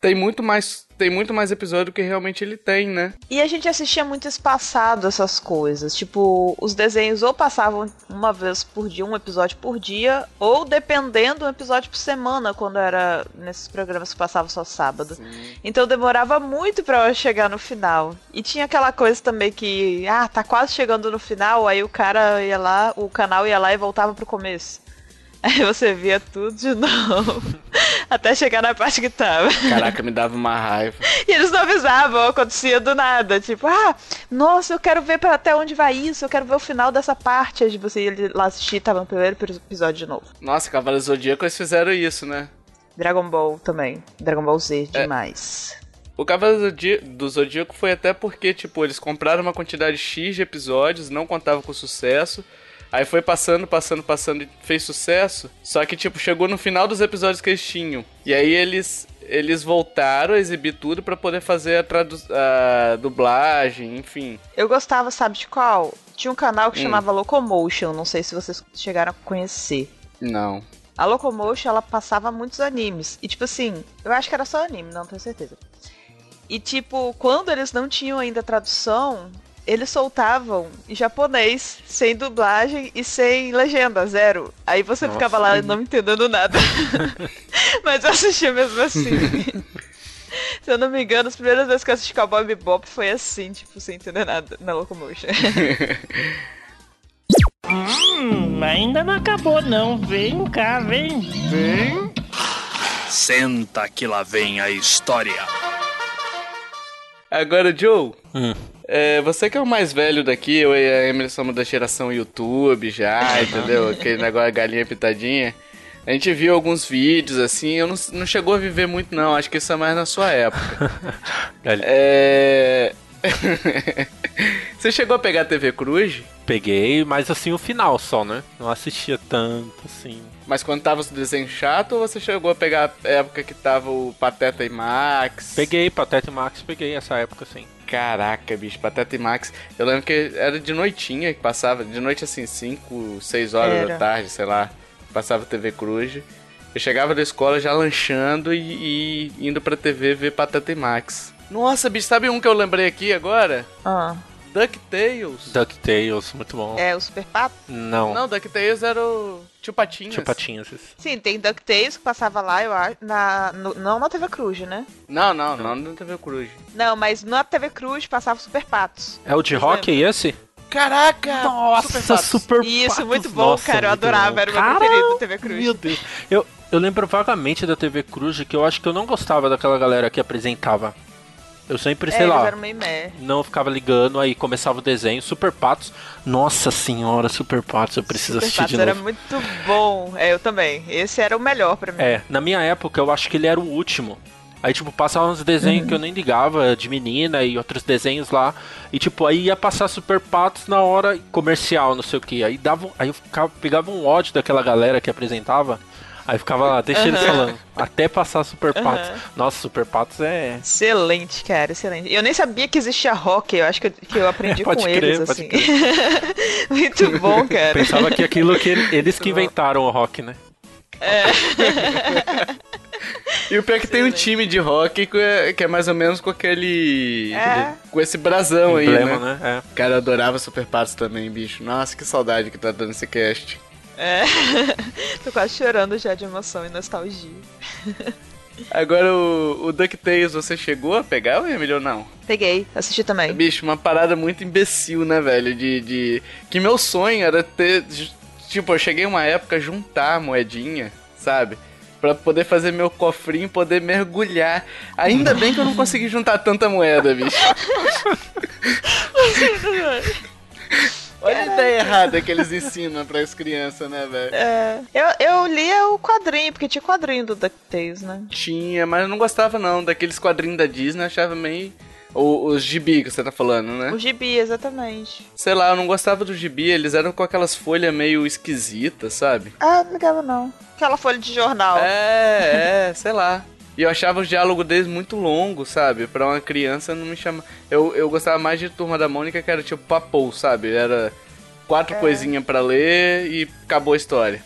tem muito mais. Tem muito mais episódio do que realmente ele tem, né? E a gente assistia muito espaçado essas coisas. Tipo, os desenhos ou passavam uma vez por dia, um episódio por dia, ou dependendo, um episódio por semana, quando era nesses programas que passavam só sábado. Então demorava muito pra eu chegar no final. E tinha aquela coisa também que, ah, tá quase chegando no final, aí o cara ia lá, o canal ia lá e voltava pro começo. Aí você via tudo de novo. Até chegar na parte que tava. Caraca, me dava uma raiva. E eles não avisavam, acontecia do nada. Tipo, ah, nossa, eu quero ver pra até onde vai isso, eu quero ver o final dessa parte. Aí você ia lá assistir, tava no primeiro episódio de novo. Nossa, Cavaleiros Zodíaco eles fizeram isso, né? Dragon Ball também. Dragon Ball Z, demais. O Cavaleiro do Zodíaco foi até porque, tipo, eles compraram uma quantidade X de episódios, não contavam com sucesso. Aí foi passando, passando, passando e fez sucesso. Só que, tipo, chegou no final dos episódios que eles tinham. E aí eles, eles voltaram a exibir tudo pra poder fazer a, tradu a dublagem, enfim. Eu gostava, sabe de qual? Tinha um canal que Hum. chamava Locomotion, não sei se vocês chegaram a conhecer. Não. A Locomotion, ela passava muitos animes. E tipo assim, eu acho que era só anime, não tenho certeza. E tipo, quando eles não tinham ainda tradução, eles soltavam em japonês, sem dublagem e sem legenda, zero. Aí você Nossa. ficava lá não entendendo nada. Mas eu assistia mesmo assim. Se eu não me engano, as primeiras vezes que eu assisti Cowboy Bebop foi assim, tipo, sem entender nada na Locomotion. Hum, ainda não acabou não. Vem cá, vem, vem. Senta que lá vem a história. Agora, Joe, Hum. É, você que é o mais velho daqui, eu e a Emily somos da geração YouTube já, entendeu? Aquele negócio galinha pitadinha. A gente viu alguns vídeos assim, eu não, não chegou a viver muito não, acho que isso é mais na sua época. É... Você chegou a pegar a TV Cruz? Peguei, mas assim, o final só, né? Não assistia tanto, assim. Mas quando tava os desenhos chato ou você chegou a pegar a época que tava o Pateta e Max? Peguei, Pateta e Max, peguei essa época, assim. Caraca, bicho, Pateta e Max. Eu lembro que era de noitinha que passava, de noite assim, 5, 6 horas Era. da tarde, sei lá. Passava TV Cruz. Eu chegava da escola já lanchando e, e indo pra TV ver Pateta e Max. Nossa, bicho, sabe um que eu lembrei aqui agora? ah, DuckTales. DuckTales, muito bom. é o Super Pato? Não, Não, DuckTales era o Tio Patinhas. Tio Patinhas. esse. Sim, tem DuckTales que passava lá, eu acho, na, no- não na TV Cruz, né? Não, não, não, não TV Cruz. Não, mas na TV Cruz passava Super Patos. É o de hockey esse? Caraca! Nossa, Patos. Super Isso, Patos. muito bom, Nossa, cara. Eu adorava, bom. era o meu Caramba, preferido da TV Cruz. Meu Deus. Eu, eu lembro vagamente da TV Cruz que eu acho que eu não gostava daquela galera que apresentava. Eu sempre, É, sei lá, não ficava ligando, aí começava o desenho. Super Patos. Nossa senhora, Super Patos, eu preciso Super assistir Patos de era novo. muito bom. É, eu também. Esse era o melhor pra mim. É, na minha época eu acho que ele era o último. Aí, tipo, passava uns desenhos que eu nem ligava, de menina e outros desenhos lá. E, tipo, aí ia passar Super Patos na hora comercial, não sei o que. Aí dava, aí eu ficava, pegava um ódio daquela galera que apresentava. Aí ficava lá, deixa eles Aham. falando. Até passar Super Patos. Aham. Nossa, Super Patos é. Excelente, cara, excelente. Eu nem sabia que existia rock, eu acho que eu, que eu aprendi Pode com crer, eles, pode assim. muito bom, cara. Pensava que aquilo que ele- eles que inventaram o rock, né? E o pior é que tem um time de rock que é, que é mais ou menos com aquele. É. Com esse brasão aí, Emblema, né? né? Cara, eu adorava Super Patos também, bicho. Nossa, que saudade que tá dando esse cast. É. Tô quase chorando já de emoção e nostalgia. Agora, o, o DuckTales, você chegou a pegar, ou Emílio, ou não? Peguei, assisti também. Bicho, uma parada muito imbecil, né, velho? De, de... Que meu sonho era ter... Tipo, eu cheguei uma época a juntar moedinha, sabe? Pra poder fazer meu cofrinho e poder mergulhar. Ainda bem que eu não consegui juntar tanta moeda, bicho. Olha a ideia errada que eles ensinam pras crianças, né, velho? É, eu, eu lia o quadrinho, porque tinha quadrinho do DuckTales, né? Tinha, mas eu não gostava não. Daqueles quadrinhos da Disney, eu achava meio, O, os gibi que você tá falando, né? O gibi, exatamente. Sei lá, eu não gostava do gibi, eles eram com aquelas folhas meio esquisitas, sabe? Ah, não ligava não. Aquela folha de jornal. É, é, sei lá. E eu achava os diálogos deles muito longos, sabe? Pra uma criança não me chama. Eu, eu gostava mais de Turma da Mônica, que era tipo papou, sabe? Era quatro coisinhas pra ler e acabou a história.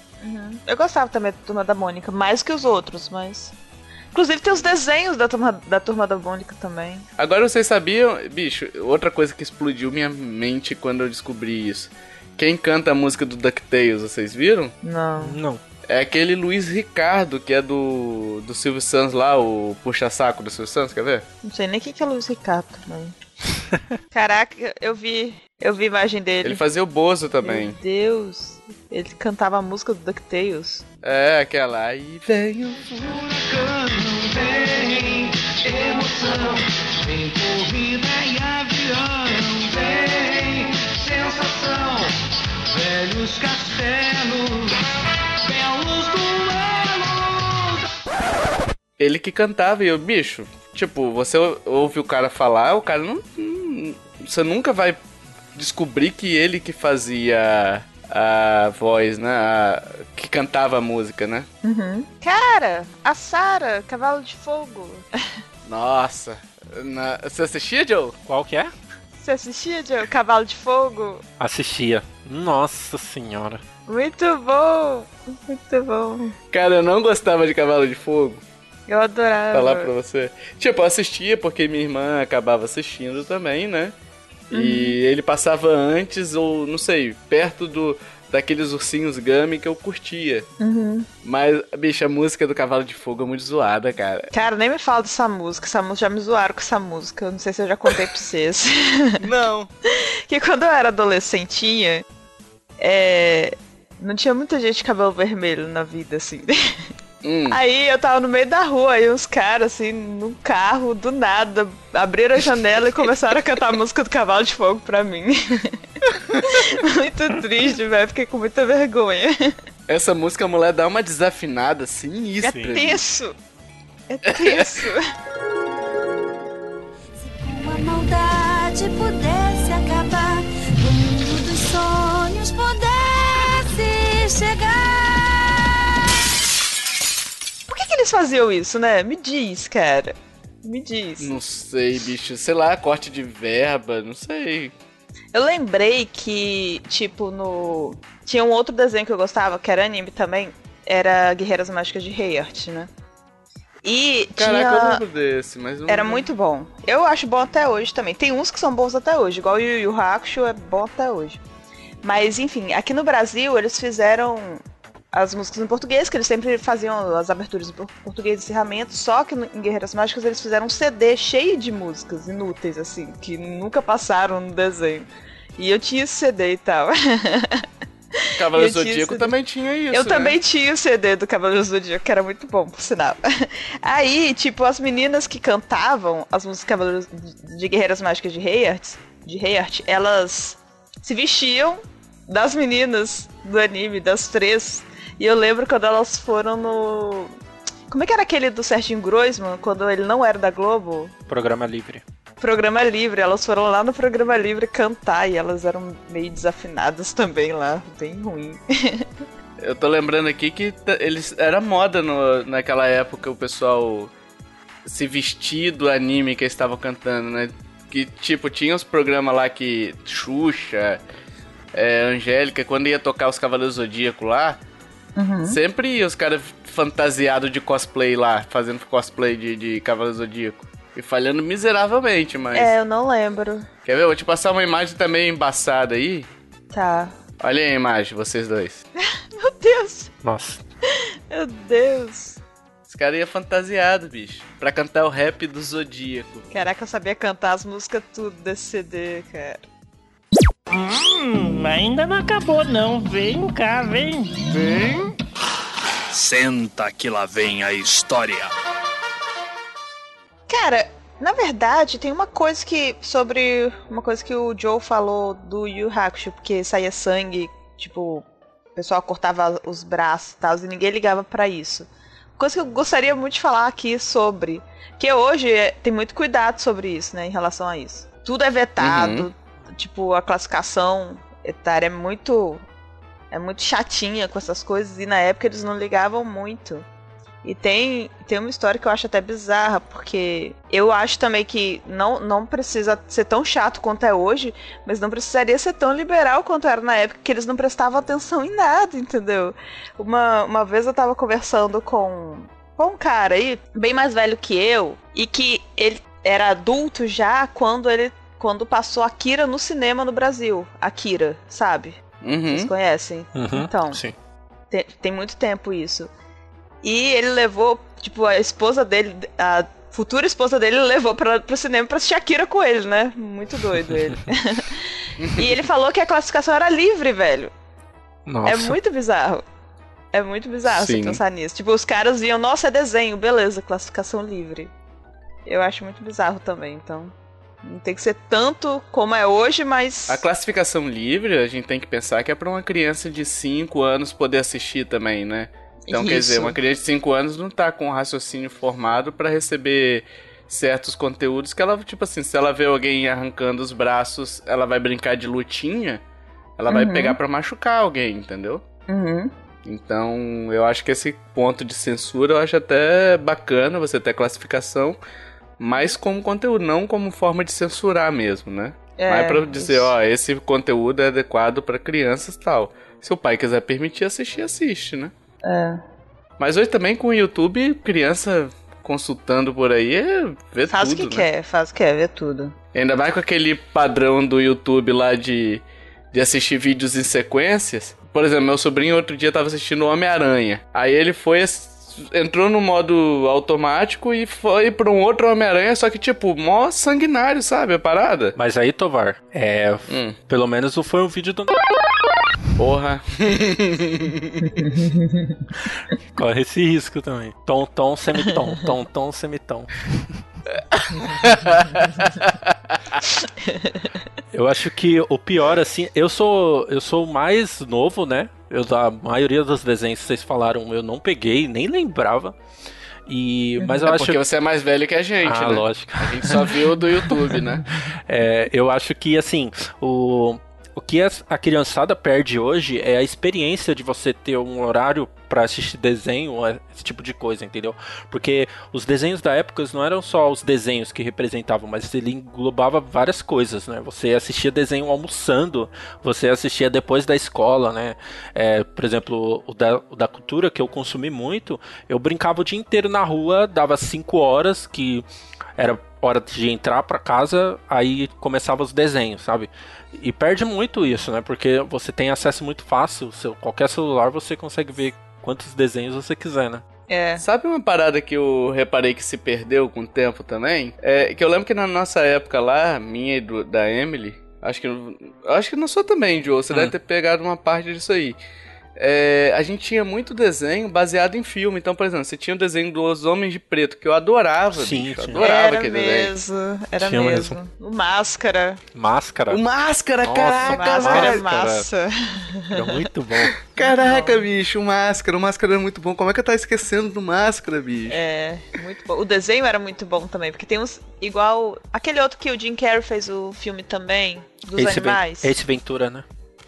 Eu gostava também da Turma da Mônica, mais que os outros, mas... Inclusive tem os desenhos da Turma da, turma da Mônica também. Agora vocês sabiam, bicho, outra coisa que explodiu minha mente quando eu descobri isso. Quem canta a música do DuckTales, vocês viram? Não. Não. É aquele Luiz Ricardo, que é do, do Silvio Santos lá, o puxa-saco do Silvio Santos, quer ver? Não sei nem o que que é Luiz Ricardo também. Caraca, eu vi. Eu vi a imagem dele. Ele fazia o Bozo Meu também. Deus. Ele cantava a música do DuckTales. É, aquela. Aí vem o Ele que cantava e eu, bicho, tipo, você ouve o cara falar, o cara não. não- você nunca vai descobrir que ele que fazia a voz, né? a- que cantava a música, né? Cara, a Sarah, Cavalo de Fogo. Nossa. Na- Você assistia, Joe? Qual que é? Você assistia, Joe? Cavalo de Fogo? Assistia. Nossa senhora. Muito bom! Muito bom. Cara, eu não gostava de Cavalo de Fogo. Eu adorava. falar pra você. Tipo, eu assistia porque minha irmã acabava assistindo também, né? E ele passava antes, ou não sei, perto do daqueles ursinhos Gummy que eu curtia. Mas, bicho, a música do Cavalo de Fogo é muito zoada, cara. Cara, nem me fala dessa música. Essa música já me zoaram com essa música. Eu não sei se eu já contei pra vocês. Não. que quando eu era adolescentinha, é. Não tinha muita gente de cabelo vermelho na vida, assim. Hum. Aí eu tava no meio da rua e uns caras, assim, num carro, do nada, abriram a janela e começaram a cantar a música do Cavalo de Fogo pra mim. Muito triste, velho. Fiquei com muita vergonha. Essa música, a mulher dá uma desafinada É sinistra. tenso. É tenso. Uma maldade pudesse acabar, o mundo dos sonhos pudesse chegar. Eles faziam isso, né? Me diz, cara. Me diz. Não sei, bicho. Sei lá, corte de verba, não sei. Eu lembrei que, tipo, no. Tinha um outro desenho que eu gostava, que era anime também. Era Guerreiras Mágicas de Heart, né? E Caraca, eu tinha. lembro desse, mas eu Era muito bom. Eu acho bom até hoje também. Tem uns que são bons até hoje, igual o Yu Yu Hakusho é bom até hoje. Mas, enfim, aqui no Brasil eles fizeram as músicas em português, que eles sempre faziam as aberturas em por- português e encerramentos, só que em Guerreiras Mágicas eles fizeram um CD cheio de músicas inúteis, assim, que nunca passaram no desenho. E eu tinha esse CD e tal. Cavaleiro tinha Zodíaco também tinha isso. Eu né? também tinha o CD do Cavaleiro Zodíaco, que era muito bom, por sinal. Aí, tipo, as meninas que cantavam as músicas Cavaleiros de Guerreiras Mágicas de Heart, de Heart, elas se vestiam das meninas do anime, das três. E eu lembro quando elas foram no. Como é que era aquele do Serginho Groisman, quando ele não era da Globo? Programa livre. Programa Livre, elas foram lá no Programa Livre cantar e elas eram meio desafinadas também lá, bem ruim. Eu tô lembrando aqui que eles era moda no- naquela época o pessoal se vestir do anime que eles estavam cantando, né? Que tipo, tinha os programas lá que Xuxa, é, Angélica, quando ia tocar os Cavaleiros Zodíaco lá, sempre ia os caras fantasiados de cosplay lá, fazendo cosplay de, de Cavaleiro Zodíaco. E falhando miseravelmente, mas. É, eu não lembro. Quer ver? Eu vou te passar uma imagem também embaçada aí. Tá. Olha aí a imagem, vocês dois. Meu Deus! Nossa. Meu Deus! Os caras iam fantasiados, bicho. Pra cantar o rap do Zodíaco. Caraca, eu sabia cantar as músicas tudo desse CD, cara. Hum, ainda não acabou não. Vem cá, vem. Vem. Senta que lá vem a história. Cara, na verdade, tem uma coisa que. Sobre. Uma coisa que o Joe falou do Yu Hakusho, porque saía sangue, tipo. O pessoal cortava os braços e tal, e ninguém ligava pra isso. coisa que eu gostaria muito de falar aqui sobre. Que hoje é- tem muito cuidado sobre isso, né? Em relação a isso. Tudo é vetado. Tipo, a classificação etária é muito. É muito chatinha com essas coisas. E na época eles não ligavam muito. E tem, tem uma história que eu acho até bizarra, porque eu acho também que não, não precisa ser tão chato quanto é hoje, mas não precisaria ser tão liberal quanto era na época, que eles não prestavam atenção em nada, entendeu? Uma, uma vez eu tava conversando com, com um cara aí, bem mais velho que eu, e que ele era adulto já quando ele quando passou Akira no cinema no Brasil. Akira, sabe? Uhum. Vocês conhecem? Uhum, Então. Sim. Tem, tem muito tempo isso. E ele levou, tipo, a esposa dele, a futura esposa dele, levou pra, pro cinema pra assistir Akira com ele, né? Muito doido ele. e ele falou que a classificação era livre, velho. Nossa. É muito bizarro. É muito bizarro Sim. você pensar nisso. Tipo, os caras viam, nossa, é desenho, beleza, classificação livre. Eu acho muito bizarro também, então. Não tem que ser tanto como é hoje, mas. A classificação livre, a gente tem que pensar que é pra uma criança de 5 anos poder assistir também, né? Então, quer dizer, Isso. uma criança de 5 anos não tá com um raciocínio formado pra receber certos conteúdos que ela, tipo assim, se ela vê alguém arrancando os braços, ela vai brincar de lutinha, ela vai Uhum. pegar pra machucar alguém, entendeu? Uhum. Então, eu acho que esse ponto de censura eu acho até bacana você ter classificação, mas como conteúdo, não como forma de censurar mesmo, né? É, Mas pra dizer, isso. ó, esse conteúdo é adequado pra crianças e tal. Se o pai quiser permitir assistir, assiste, né? É. Mas hoje também com o YouTube, criança consultando por aí, é ver Faz tudo, o que né? quer, faz o que quer, vê tudo. Ainda mais com aquele padrão do YouTube lá de, de assistir vídeos em sequências. Por exemplo, meu sobrinho outro dia tava assistindo Homem-Aranha. Aí ele foi. Entrou no modo automático e foi pra um outro Homem-Aranha, só que, tipo, mó sanguinário, sabe? A parada. Mas aí, Tovar, é. Hum. Pelo menos foi um vídeo do. Porra. Corre esse risco também. Tom, tom, semitom. Tom, tom, semitom. Eu acho que o pior, assim, eu sou eu sou o mais novo, né? Eu, a maioria dos desenhos que vocês falaram eu não peguei, nem lembrava. E, mas eu é acho porque você é mais velho que a gente, ah, né? lógico. A gente só viu do YouTube, né? É, eu acho que, assim, o, o que a criançada perde hoje é a experiência de você ter um horário pra assistir desenho, esse tipo de coisa, entendeu? Porque os desenhos da época não eram só os desenhos que representavam, mas ele englobava várias coisas, né? Você assistia desenho almoçando, você assistia depois da escola, né? É, por exemplo, o da, o da cultura que eu consumi muito, eu brincava o dia inteiro na rua, dava 5 horas, que era hora de entrar pra casa, aí começava os desenhos, sabe? E perde muito isso, né? Porque você tem acesso muito fácil, seu, qualquer celular você consegue ver quantos desenhos você quiser, né? É. Sabe uma parada que eu reparei que se perdeu com o tempo também? É que eu lembro que na nossa época lá, minha e do- da Emily, acho que acho que não sou também, Joe, você Hum. deve ter pegado uma parte disso aí. É, a gente tinha muito desenho baseado em filme. Então, por exemplo, você tinha o desenho dos Homens de Preto, que eu adorava, Sim, bicho. Eu adorava Era aquele desenho. mesmo, era Tinha mesmo. O Máscara. Máscara. O Máscara, Nossa, caraca, Máscara é velho. massa. Era muito bom. Caraca, bicho, o Máscara. O Máscara era muito bom. Como é que eu tava esquecendo do Máscara, bicho? É, muito bom. O desenho era muito bom também, porque tem uns. Igual. Aquele outro que o Jim Carrey fez o filme também, dos Ven- animais. esse Ventura, né?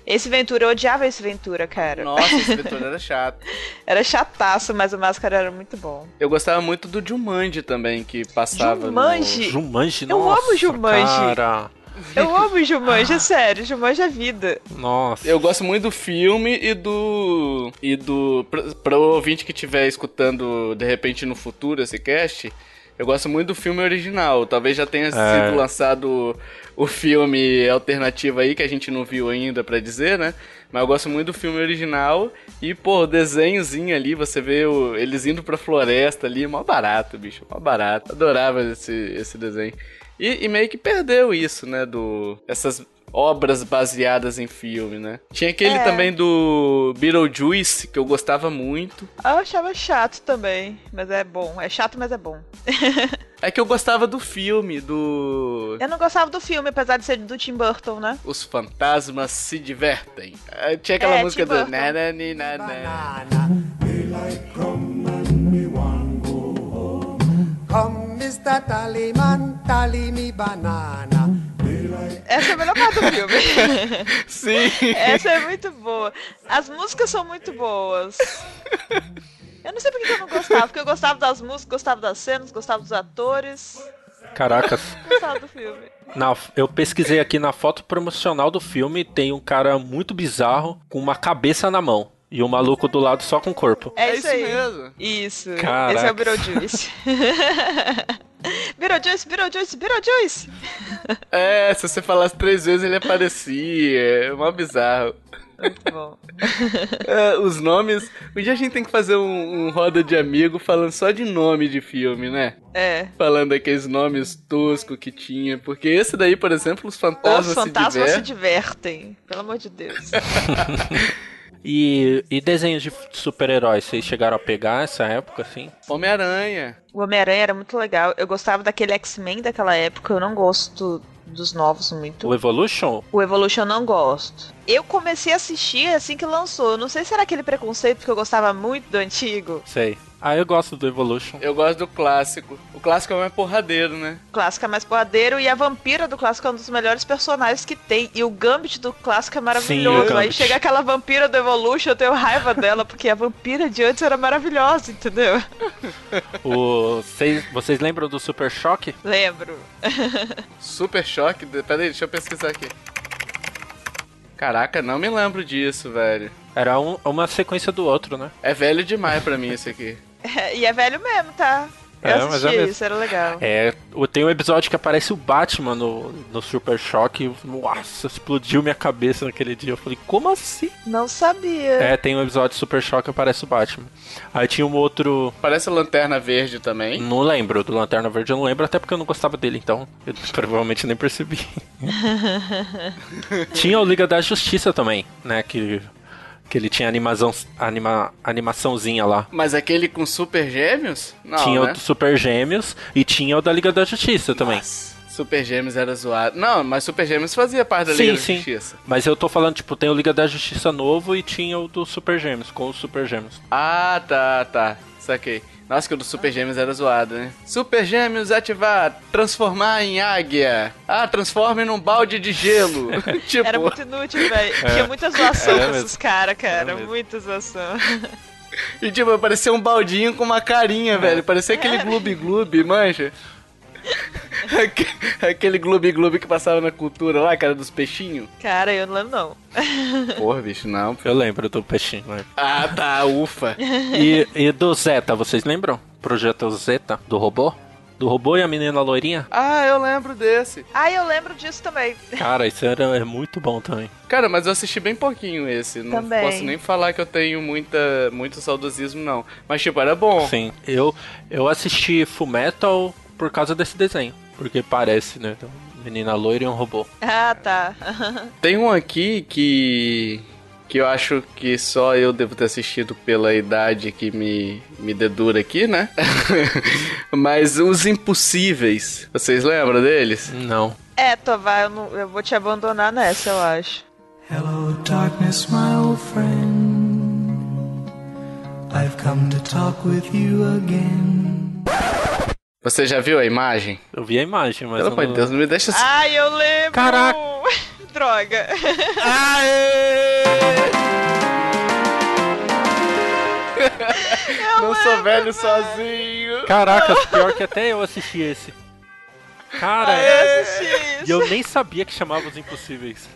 Esse Ventura, eu odiava esse Ventura, cara. Nossa, esse vetor era chato. Era chataço, mas o Máscara era muito bom. Eu gostava muito do Jumanji também, que passava Jumanji? Jumanji, Eu nossa, amo Jumanji. Cara. Eu amo Jumanji, é sério. Jumanji é vida. Nossa. no... Eu gosto muito do filme e do... E do... Pra, pra o ouvinte que estiver escutando, de repente, no futuro, esse cast... Eu gosto muito do filme original. Talvez já tenha sido lançado o filme alternativo aí, que a gente não viu ainda pra dizer, né? Mas eu gosto muito do filme original. E, pô, o desenhozinho ali, você vê o- eles indo pra floresta ali, mó barato, bicho, mó barato. Adorava esse, esse desenho. E, e meio que perdeu isso, né? Do. Essas obras baseadas em filme, né? Tinha aquele É. também do Beetlejuice, que eu gostava muito. Eu achava chato também, mas é bom. É chato, mas é bom. É que eu gostava do filme, do. Eu não gostava do filme, apesar de ser do Tim Burton, né? Os fantasmas se divertem. Ah, Tinha aquela É, música Tim do. Burton. Na, na, ni, na, na. Mr. Tallyman, tally me banana. Essa é a melhor parte do filme. Sim. Essa é muito boa. As músicas são muito boas. Eu não sei porque que eu não gostava, porque eu gostava das músicas, gostava das cenas, gostava dos atores, Caracas. gostava do filme. Na, eu pesquisei aqui na foto promocional do filme, tem um cara muito bizarro com uma cabeça na mão. E o maluco do lado só com o corpo. É, É isso aí. mesmo. Isso. Caraca. Esse é o Beetlejuice. Beetlejuice, Beetlejuice, Beetlejuice. É, se você falasse três vezes ele aparecia. É mó bizarro. Muito bom. É, os nomes. Um dia a gente tem que fazer um, um roda de amigo falando só de nome de filme, né? É. Falando aqueles nomes toscos que tinha. Porque esse daí, por exemplo, os fantasmas, Os fantasmas se se divertem. Pelo amor de Deus. E, e desenhos de super-heróis, vocês chegaram a pegar essa época, assim? Homem-Aranha. O Homem-Aranha era muito legal. Eu gostava daquele X-Men daquela época. Eu não gosto dos novos muito. O Evolution? O Evolution eu não gosto. Eu comecei a assistir assim que lançou. Não sei se era aquele preconceito porque eu gostava muito do antigo. Sei. Ah, eu gosto do Evolution. Eu gosto do clássico. O clássico é mais porradeiro, né? O clássico é mais porradeiro e a vampira do clássico é um dos melhores personagens que tem. E o Gambit do clássico é maravilhoso. Sim, Aí chega aquela vampira do Evolution, eu tenho raiva dela, porque a vampira de antes era maravilhosa, entendeu? O, vocês, vocês lembram do Super Choque? Lembro. Super choque. de- Pera aí, deixa eu pesquisar aqui. Caraca, não me lembro disso, velho. Era um- uma sequência do outro, né? É velho demais pra mim esse aqui. É, e é velho mesmo, tá? Eu É, mas assisti é mesmo. isso, era legal. É, tem um episódio que aparece o Batman no, no Super e, Nossa, explodiu minha cabeça naquele dia. Eu falei, como assim? Não sabia. É, tem um episódio de Super Choque que aparece o Batman. Aí tinha um outro. Parece a Lanterna Verde também. Não lembro, do Lanterna Verde eu não lembro, até porque eu não gostava dele, então eu provavelmente nem percebi. tinha o Liga da Justiça também, né? Que, que ele tinha animação, anima, animaçãozinha lá. Mas aquele com super gêmeos? Não, tinha né? o do Super Gêmeos e tinha o da Liga da Justiça também. Nossa, Super Gêmeos era zoado. Não, mas Super Gêmeos fazia parte da Sim, Liga da sim. Justiça. Mas eu tô falando, tipo, tem o Liga da Justiça novo e tinha o do Super Gêmeos, com os Super Gêmeos. Ah, tá, tá. Saquei. Nossa, que o do Super Gêmeos era zoado, né? Super Gêmeos ativar, transformar em águia. Ah, transforme num balde de gelo. tipo, Era muito inútil, velho. Tinha muita zoação com esses caras, cara. Mesmo. Muita zoação. e tipo, parecia um baldinho com uma carinha, velho. Parecia aquele Gloob Gloob, manja. Aque- Aquele Gloob Gloob que passava na cultura lá, cara, dos peixinhos. Cara, eu não lembro, não. Porra, bicho, não. Eu lembro do peixinho. né? Ah, tá, ufa. E, e do Zeta, vocês lembram? Projeto Zeta, do robô? Do robô e a menina loirinha? Ah, eu lembro desse. Ah, eu lembro disso também. Cara, isso era, é muito bom também. Cara, mas eu assisti bem pouquinho esse. Não Também. posso nem falar que eu tenho muita, muito saudosismo, não. Mas, tipo, era bom. Sim, eu, eu assisti Fullmetal por causa desse desenho. Porque parece, né? Então, menina loira e um robô. Ah, tá. Tem um aqui que. que eu acho que só eu devo ter assistido pela idade que me, me dedura aqui, né? Mas os impossíveis. Vocês lembram deles? Não. É, Tovar, eu, não- eu vou te abandonar nessa, eu acho. Hello, darkness, my old friend. I've come to talk with you again. Você já viu a imagem? Eu vi a imagem, mas. Pelo eu amor de Deus, não me deixa assim. Ai, eu lembro! Caraca. Droga. Não sou velho sozinho. Caraca, pior que até eu assisti esse. Cara, Eu assisti e isso. eu nem sabia que chamava Os Impossíveis.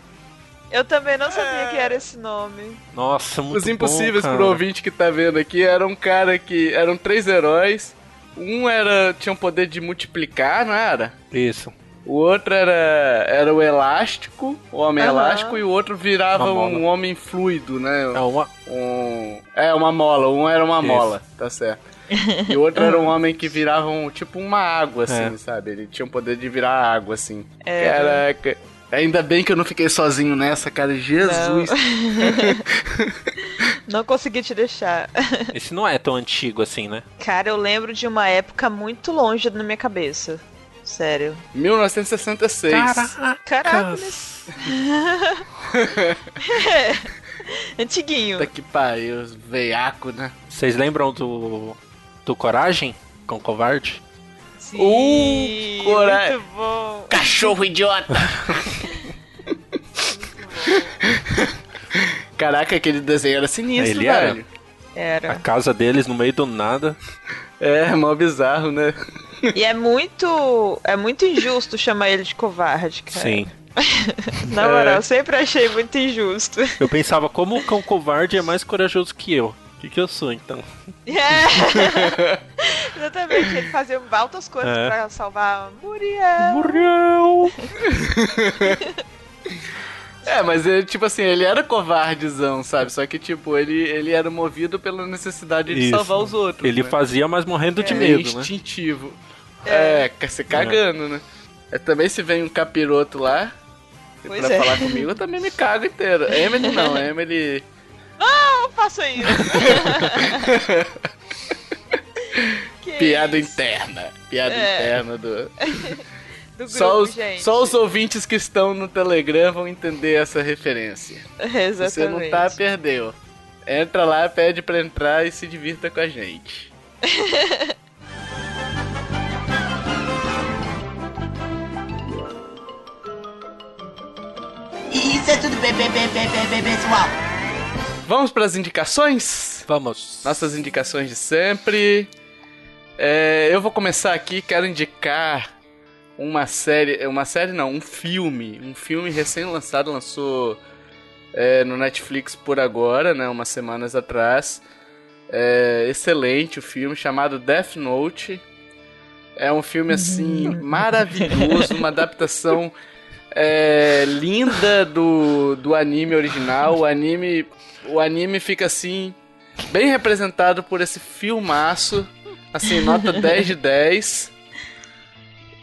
Eu também não sabia que era esse nome. Nossa, muito Os impossíveis bom, cara. pro ouvinte que tá vendo aqui era um cara que. eram três heróis. Um era. tinha um poder de multiplicar, não era? Isso. O outro era. era o elástico, o homem elástico, e o outro virava um homem fluido, né? É uma. Um. É, uma mola, um era uma Isso. mola, tá certo. E o outro era um homem que virava um, tipo uma água, assim, É. sabe? Ele tinha o poder de virar água, assim. É. Caraca. Ainda bem que eu não fiquei sozinho nessa, cara. Jesus. Não consegui te deixar. Esse não é tão antigo assim, né? Cara, eu lembro de uma época muito longe na minha cabeça. Sério. 1966. Caraca, mas... Antiguinho. Puta que pariu, veiaco, né? Vocês lembram do. do Coragem com Covarde? Sim, Uh, cora- muito bom. Cachorro idiota! Caraca, aquele desenho era sinistro, Ele era. velho. A Era. casa deles no meio do nada. É, mó bizarro, né? E é muito. É muito injusto chamar ele de covarde, cara. Sim. Na moral, eu sempre achei muito injusto. Eu pensava, como o cão covarde é mais corajoso que eu? O que, que eu sou, então? É. Exatamente, ele fazia altas coisas É. pra salvar Muriel. Muriel! É, mas ele, tipo assim, ele era covardezão, sabe? Só que, tipo, ele, ele era movido pela necessidade de Isso. salvar os outros. Ele né? fazia, mas morrendo de É medo, né? instintivo. É, quer se cagando, né? É, também se vem um capiroto lá Pois pra é. falar comigo, eu também me cago inteiro. Emily não, Emily. Não, faça isso. Piada isso. interna. Piada É. interna do. Do grupo, Só os, gente. só os ouvintes que estão no Telegram vão entender essa referência. Exatamente. Se você não tá, perdeu. Entra lá, pede pra entrar e se divirta com a gente. Isso é tudo bem, bem, bem, bem, bem, bem, pessoal. Vamos pras indicações? Vamos. Nossas indicações de sempre. É, eu vou começar aqui, quero indicar uma série. Uma série não, um filme. Um filme recém-lançado, lançou é, no Netflix por agora, né? Umas semanas atrás. É, excelente o filme, chamado Death Note. É um filme assim maravilhoso, uma adaptação é, linda do, do anime original. O anime, o anime fica assim bem representado por esse filmaço, assim nota 10 de 10.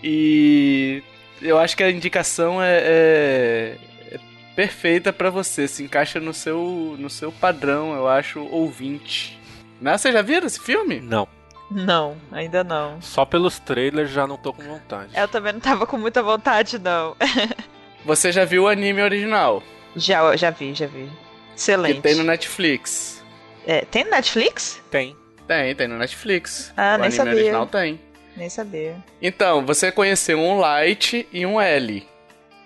E eu acho que a indicação é, é- é perfeita pra você, se encaixa no seu no seu padrão, eu acho, ouvinte. Mas você já viram esse filme? Não. Não, ainda não. Só pelos trailers já não tô com vontade. Eu também não tava com muita vontade, não. Você já viu o anime original, Já, já vi, já vi. Excelente. que tem no Netflix. É, tem no Netflix? Tem. Tem, tem no Netflix. Ah, o nem anime sabia. original tem. Nem sabia. Então, você conheceu um Light e um L.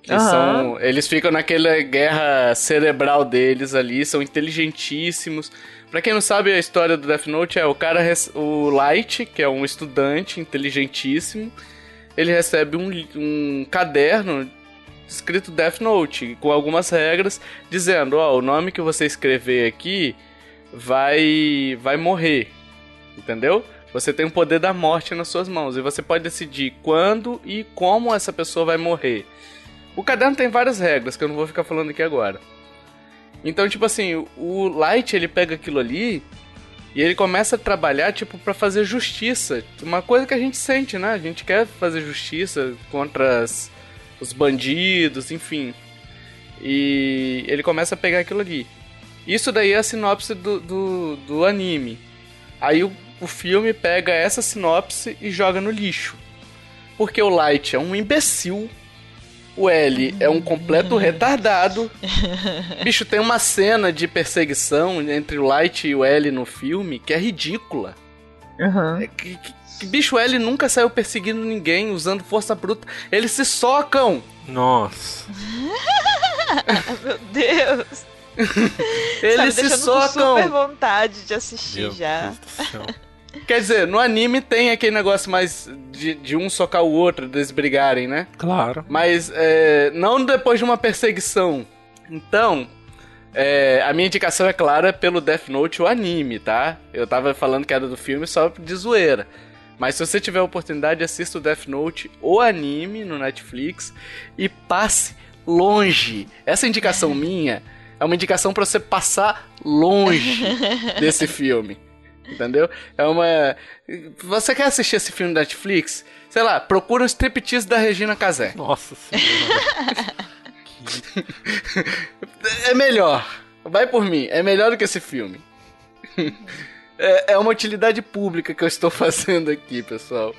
Que Aham. são. Eles ficam naquela guerra cerebral deles ali, são inteligentíssimos. Pra quem não sabe, a história do Death Note é o cara. O Light, que é um estudante inteligentíssimo, ele recebe um, um caderno escrito Death Note, com algumas regras, dizendo: Ó, o nome que você escrever aqui vai. vai morrer. Entendeu? Você tem o poder da morte nas suas mãos e você pode decidir quando e como essa pessoa vai morrer. O caderno tem várias regras que eu não vou ficar falando aqui agora. Então, tipo assim, o Light ele pega aquilo ali e ele começa a trabalhar tipo para fazer justiça, uma coisa que a gente sente, né? A gente quer fazer justiça contra as- os bandidos, enfim. E ele começa a pegar aquilo ali. Isso daí é a sinopse do, do, do anime. Aí o, o filme pega essa sinopse e joga no lixo. Porque o Light é um imbecil. O L é um completo retardado. Bicho, tem uma cena de perseguição entre o Light e o L no filme que é ridícula. Uhum. É que, que- que bicho, o L nunca saiu perseguindo ninguém usando força bruta. Eles se socam. Nossa. Meu Deus. Eles me se socam. super vontade de assistir Meu já. Deus do céu. Quer dizer, no anime tem aquele negócio mais de, de um socar o outro, deles brigarem, né? Claro. Mas é, não depois de uma perseguição. Então, é, a minha indicação é clara pelo Death Note, o anime, tá? Eu tava falando que era do filme só de zoeira. Mas se você tiver a oportunidade, assista o Death Note, o anime, no Netflix, e passe longe. Essa indicação minha é uma indicação pra você passar longe desse filme. Entendeu? É uma. Você quer assistir esse filme da Netflix? Sei lá, procura um striptease da Regina Casé. Nossa senhora. É melhor. Vai por mim. É melhor do que esse filme. É, é uma utilidade pública que eu estou fazendo aqui, pessoal.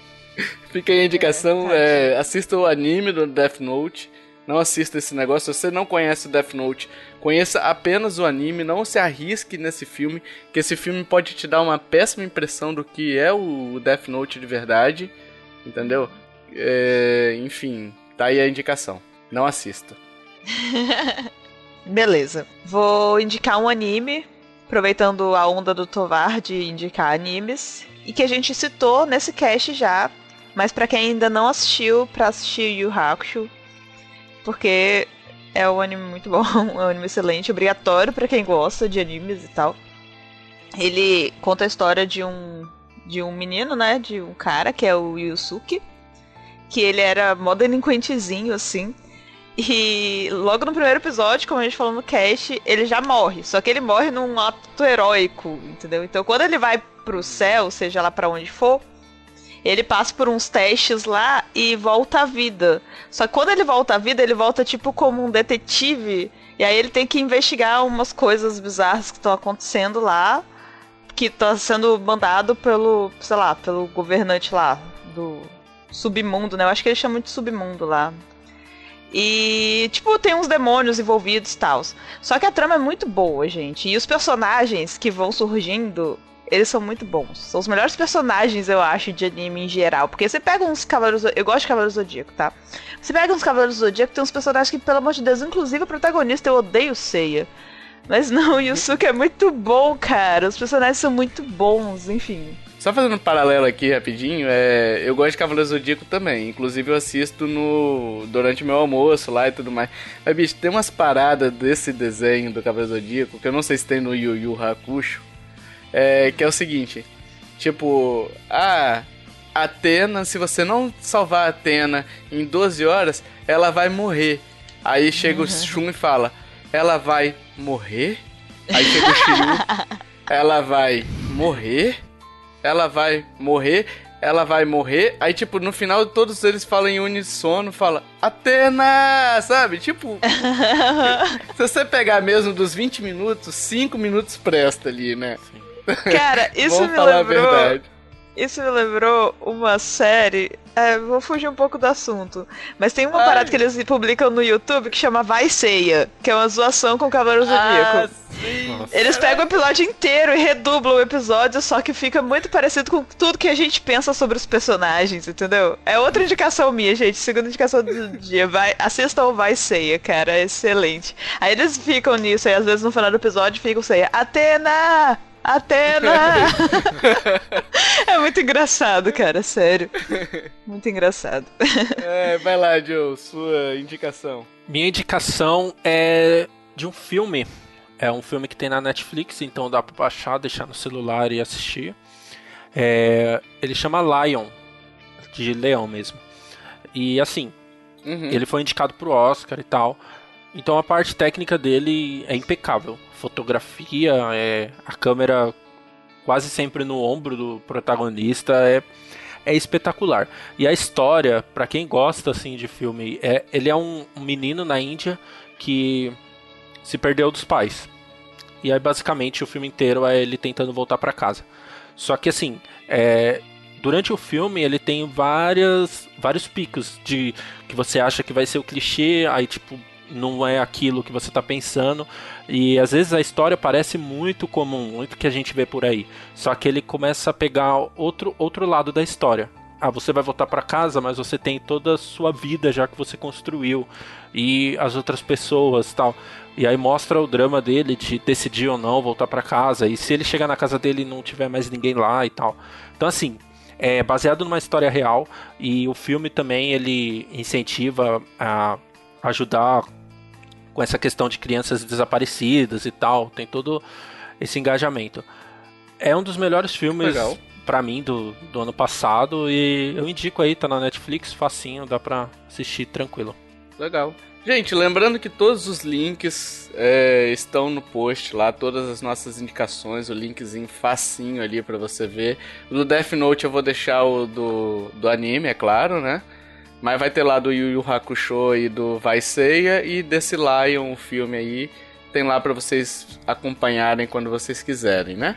Fica aí a indicação. É, assista o anime do Death Note. Não assista esse negócio. Se você não conhece o Death Note, conheça apenas o anime. Não se arrisque nesse filme, que esse filme pode te dar uma péssima impressão do que é o Death Note de verdade. Entendeu? É, enfim, tá aí a indicação. Não assista. Beleza. Vou indicar um anime, aproveitando a onda do Tovar de indicar animes, e que a gente citou nesse cast já, mas para quem ainda não assistiu, para assistir Yu Hakusho, porque é um anime muito bom, é um anime excelente, obrigatório para quem gosta de animes e tal. Ele conta a história de um de um menino, né, de um cara que é o Yusuke, que ele era mó delinquentezinho assim. E logo no primeiro episódio, como a gente falou no cast, ele já morre. Só que ele morre num ato heróico, entendeu? Então quando ele vai pro céu, seja lá para onde for, ele passa por uns testes lá e volta à vida. Só que quando ele volta à vida, ele volta tipo como um detetive. E aí ele tem que investigar umas coisas bizarras que estão acontecendo lá. Que tá sendo mandado pelo, sei lá, pelo governante lá do submundo, né? Eu acho que eles chamam de submundo lá. E, tipo, tem uns demônios envolvidos e tal. Só que a trama é muito boa, gente. E os personagens que vão surgindo, eles são muito bons. São os melhores personagens, eu acho, de anime em geral. Porque você pega uns Cavaleiros. Eu gosto de Cavaleiros Zodíaco, tá? Você pega uns Cavaleiros Zodíaco, tem uns personagens que, pelo amor de Deus, inclusive o protagonista, eu odeio Seiya. Mas não, o Yusuke é muito bom, cara. Os personagens são muito bons, enfim. Só fazendo um paralelo aqui rapidinho, é, eu gosto de Cavaleiro Zodíaco também. Inclusive eu assisto no durante meu almoço lá e tudo mais. Mas, bicho, tem umas paradas desse desenho do Cavaleiro Zodíaco que eu não sei se tem no Yu Yu Hakusho. É, que é o seguinte: tipo, ah, Atena, se você não salvar a Atena em 12 horas, ela vai morrer. Aí chega o Shun e fala: ela vai morrer? Aí chega o Shiryu, ela vai morrer? ela vai morrer, ela vai morrer. Aí, tipo, no final todos eles falam em unissono, fala Atena, sabe? Tipo, se você pegar mesmo dos 20 minutos, 5 minutos presta ali, né? Cara, isso me lembrou. Isso me lembrou uma série. É, vou fugir um pouco do assunto. Mas tem uma Ai. parada que eles publicam no YouTube que chama Vai Ceia, que é uma zoação com o Zodíaco. Ah, sim. Eles pegam o episódio inteiro e redublam o episódio, só que fica muito parecido com tudo que a gente pensa sobre os personagens, entendeu? É outra indicação minha, gente. Segunda indicação do dia. Vai, assistam o Vai Ceia, cara. É excelente. Aí eles ficam nisso, aí às vezes no final do episódio ficam Ceia. Atena! Atena! é muito engraçado, cara, sério. Muito engraçado. É, vai lá, Joe, sua indicação. Minha indicação é de um filme. É um filme que tem na Netflix, então dá pra baixar, deixar no celular e assistir. É, ele chama Lion, de leão mesmo. E assim, Uhum. ele foi indicado pro Oscar e tal. Então a parte técnica dele é impecável. Fotografia, é, a câmera quase sempre no ombro do protagonista é, é espetacular. E a história, pra quem gosta assim de filme, é ele é um, menino na Índia que se perdeu dos pais. E aí basicamente o filme inteiro é ele tentando voltar pra casa. Só que assim, é, durante o filme ele tem várias vários picos de que você acha que vai ser o clichê, aí tipo não é aquilo que você tá pensando. E às vezes a história parece muito comum, muito que a gente vê por aí. Só que ele começa a pegar outro, outro lado da história. Ah, você vai voltar para casa, mas você tem toda a sua vida já que você construiu e as outras pessoas, tal. E aí mostra o drama dele de decidir ou não voltar para casa e se ele chegar na casa dele e não tiver mais ninguém lá e tal. Então assim, é baseado numa história real e o filme também ele incentiva a ajudar com essa questão de crianças desaparecidas e tal, tem todo esse engajamento. É um dos melhores filmes pra mim do, do ano passado e eu indico aí, tá na Netflix, facinho, dá pra assistir tranquilo. Legal. Gente, lembrando que todos os links é, estão no post lá, todas as nossas indicações, o linkzinho facinho ali pra você ver. Do Death Note eu vou deixar o do, do anime, é claro, né? Mas vai ter lá do Yu Yu Hakusho e do Vai Seiya e desse Lion, o filme aí. Tem lá pra vocês acompanharem quando vocês quiserem, né?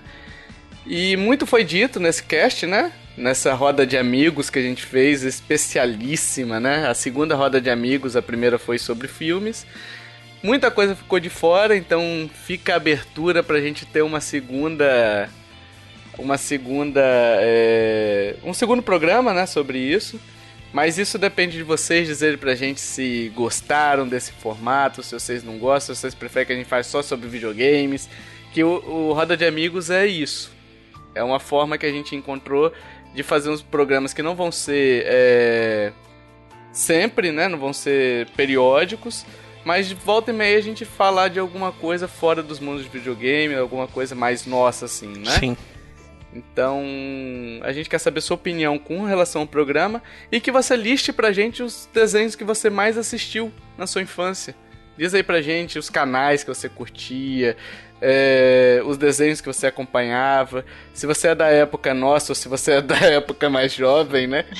E muito foi dito nesse cast, né? Nessa roda de amigos que a gente fez, especialíssima, né? A segunda roda de amigos, a primeira foi sobre filmes. Muita coisa ficou de fora, então fica a abertura pra gente ter uma segunda uma segunda. é, um segundo programa, né, sobre isso. Mas isso depende de vocês dizerem pra gente se gostaram desse formato, se vocês não gostam, se vocês preferem que a gente faça só sobre videogames. Que o, o Roda de Amigos é isso. É uma forma que a gente encontrou de fazer uns programas que não vão ser é, sempre, né? Não vão ser periódicos. Mas de volta e meia a gente falar de alguma coisa fora dos mundos de videogame, alguma coisa mais nossa, assim, né? Sim. Então, a gente quer saber sua opinião com relação ao programa e que você liste pra gente os desenhos que você mais assistiu na sua infância. Diz aí pra gente os canais que você curtia, é, os desenhos que você acompanhava, se você é da época nossa ou se você é da época mais jovem, né?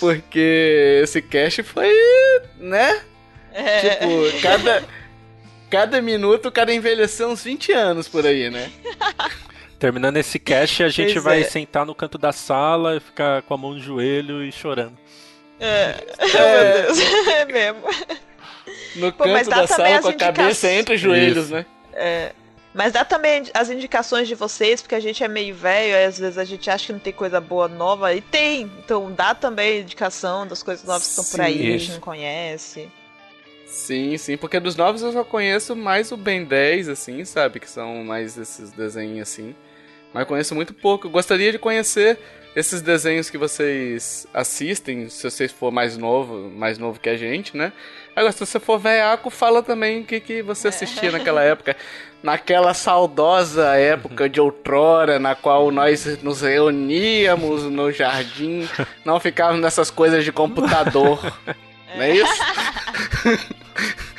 Porque esse cast foi, né? Tipo, cada, cada minuto o cara envelheceu uns 20 anos por aí, né? Terminando esse cast, a gente Pois vai é. sentar no canto da sala e ficar com a mão no joelho e chorando. É, meu Deus, é mesmo. No Pô, canto da sala com a cabeça entre os joelhos, Isso. né? É. Mas dá também as indicações de vocês, porque a gente é meio velho, aí às vezes a gente acha que não tem coisa boa nova, e tem. Então dá também indicação das coisas novas que estão por aí, que a gente Isso. não conhece. Sim, sim, porque dos novos eu só conheço mais o Ben 10, assim, sabe? Que são mais esses desenhos assim. Mas conheço muito pouco. Eu gostaria de conhecer esses desenhos que vocês assistem, se vocês for mais novo, mais novo que a gente, né? Agora, se você for velhaco, fala também o que, que você assistia naquela época. Naquela saudosa época de outrora, na qual nós nos reuníamos no jardim, não ficávamos nessas coisas de computador. Não é isso?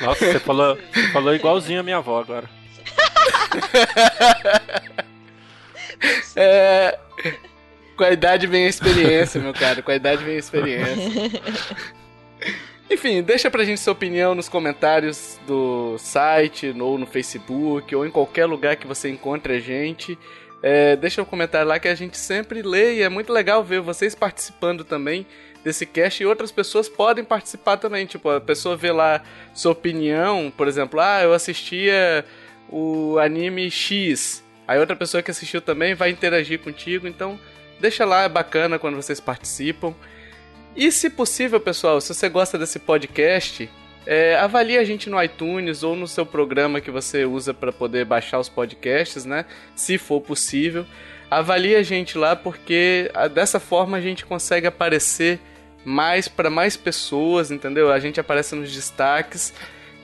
Nossa, você falou, você falou igualzinho a minha avó agora. É. Com a idade vem a experiência, meu cara. Com a idade vem a experiência. Enfim, deixa pra gente sua opinião nos comentários do site, ou no Facebook, ou em qualquer lugar que você encontre a gente. É, deixa um comentário lá que a gente sempre lê e é muito legal ver vocês participando também desse cast e outras pessoas podem participar também. Tipo, a pessoa vê lá sua opinião, por exemplo, ah, eu assistia o anime X. Aí outra pessoa que assistiu também vai interagir contigo, então deixa lá, é bacana quando vocês participam. E se possível, pessoal, se você gosta desse podcast, é, avalie a gente no iTunes ou no seu programa que você usa para poder baixar os podcasts, né? Se for possível. Avalie a gente lá porque ah, dessa forma a gente consegue aparecer mais para mais pessoas, entendeu? A gente aparece nos destaques.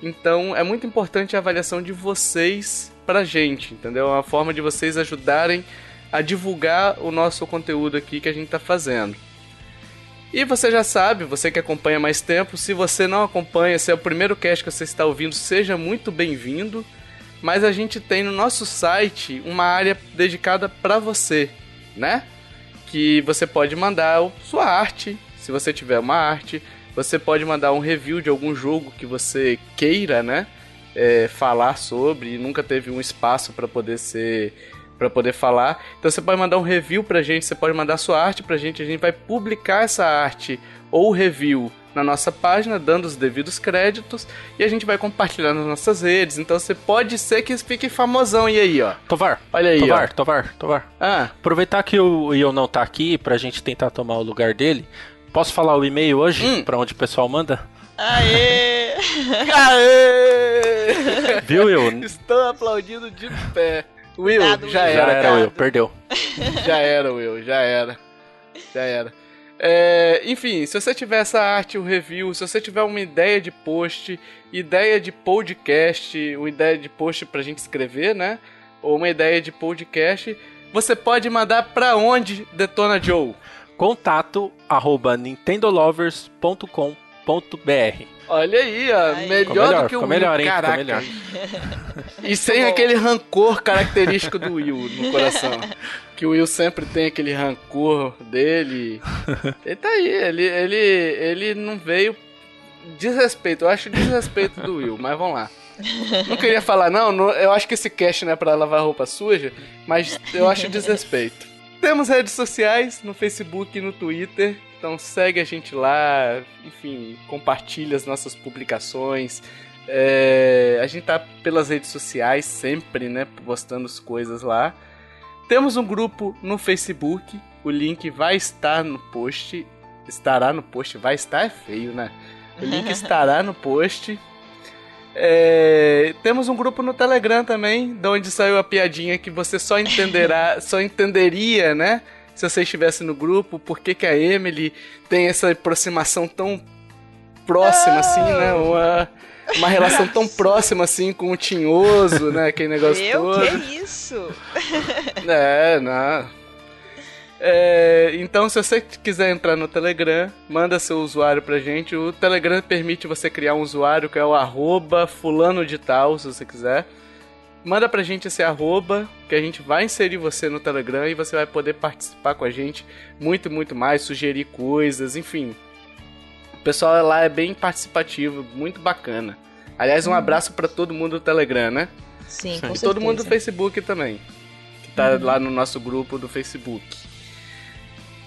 Então é muito importante a avaliação de vocês pra gente, entendeu? É uma forma de vocês ajudarem a divulgar o nosso conteúdo aqui que a gente tá fazendo. E você já sabe, você que acompanha mais tempo, se você não acompanha, se é o primeiro cast que você está ouvindo, seja muito bem-vindo. Mas a gente tem no nosso site uma área dedicada para você, né? Que você pode mandar sua arte, se você tiver uma arte. Você pode mandar um review de algum jogo que você queira, né? é, falar sobre e nunca teve um espaço para poder ser para poder falar. Então você pode mandar um review pra gente, você pode mandar sua arte pra gente, a gente vai publicar essa arte ou review na nossa página, dando os devidos créditos, e a gente vai compartilhar nas nossas redes. Então você pode ser que fique famosão. E aí, ó? Tovar, Olha aí, Tovar, ó. Tovar, Tovar. Ah, Aproveitar que o Ion não tá aqui pra gente tentar tomar o lugar dele. Posso falar o e-mail hoje? Hum. Pra onde o pessoal manda? Aê! Aê! Viu, Will? Estou aplaudindo de pé. Will, Dado, já Will. Já era, era, cara. Will, perdeu. Já era, Will, já era. Já era. É, enfim, se você tiver essa arte, o review, se você tiver uma ideia de post, ideia de podcast, uma ideia de post pra gente escrever, né? Ou uma ideia de podcast, você pode mandar pra onde, Detona Joe? Contato arroba nintendolovers.com.br Olha aí, ó, Aí. melhor, melhor, do que o Will, melhor, hein? Caraca. melhor. E sem bom. aquele rancor característico do Will no coração. Que o Will sempre tem aquele rancor dele. Ele tá aí, ele, ele, ele não veio. Desrespeito, eu acho desrespeito do Will, mas vamos lá. Não queria falar, não, não, eu acho que esse cast não é pra lavar roupa suja, mas eu acho desrespeito. Temos redes sociais no Facebook e no Twitter, então segue a gente lá, enfim, compartilha as nossas publicações, É, a gente tá pelas redes sociais sempre, né? Postando as coisas lá. Temos um grupo no Facebook. O link vai estar no post. Estará no post. Vai estar é feio, né? O link estará no post. É, temos um grupo no Telegram também, de onde saiu a piadinha que você só entenderá, só entenderia, né? Se você estivesse no grupo, por que, que a Emily tem essa aproximação tão próxima, assim, né? Uma, uma relação tão próxima assim com o tinhoso, né? Aquele negócio Eu? todo. Que isso? É, não. É, então, se você quiser entrar no Telegram, manda seu usuário pra gente. O Telegram permite você criar um usuário que é o arroba fulano de tal, se você quiser. Manda pra gente esse arroba, que a gente vai inserir você no Telegram e você vai poder participar com a gente muito, muito mais, sugerir coisas, enfim. O pessoal lá é bem participativo, muito bacana. Aliás, um abraço pra todo mundo do Telegram, né? Sim, E com todo certeza. mundo do Facebook também. Que tá lá no nosso grupo do Facebook.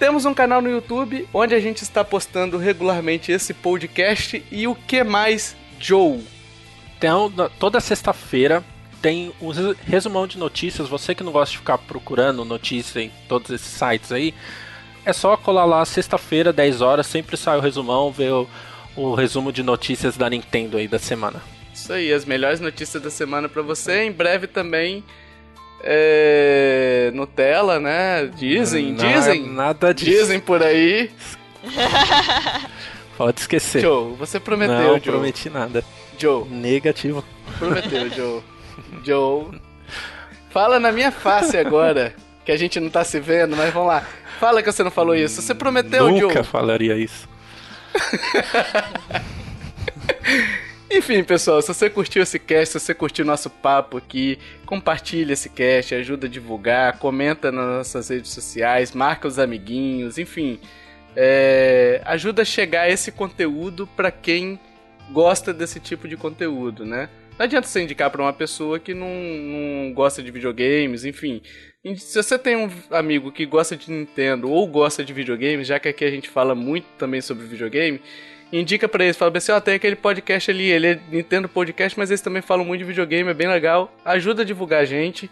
Temos um canal no YouTube onde a gente está postando regularmente esse podcast e o que mais, Joe? Então, toda sexta-feira tem um res- resumão de notícias. Você que não gosta de ficar procurando notícia em todos esses sites aí, é só colar lá sexta-feira, 10 horas, sempre sai o resumão, ver o, o resumo de notícias da Nintendo aí da semana. Isso aí, as melhores notícias da semana pra você. Em breve também é, Nutella, né? Dizem, Na- dizem. Nada disso. Dizem por aí. Pode esquecer. Joe, você prometeu, não Joe. prometi nada. Joe, Negativo. prometeu, Joe. Joe. Fala na minha face agora, que a gente não tá se vendo, mas vamos lá. Fala que você não falou isso. Você prometeu, Nunca Joe. falaria isso. Enfim, pessoal, se você curtiu esse cast, se você curtiu nosso papo aqui, compartilha esse cast, ajuda a divulgar, comenta nas nossas redes sociais, marca os amiguinhos, enfim. é, ajuda a chegar esse conteúdo pra quem gosta desse tipo de conteúdo, né? Não adianta você indicar pra uma pessoa que não, não gosta de videogames, enfim. Se você tem um amigo que gosta de Nintendo ou gosta de videogames, já que aqui a gente fala muito também sobre videogame, indica pra eles, fala assim, ó, tem aquele podcast ali, ele é Nintendo Podcast, mas eles também falam muito de videogame, é bem legal. Ajuda a divulgar a gente,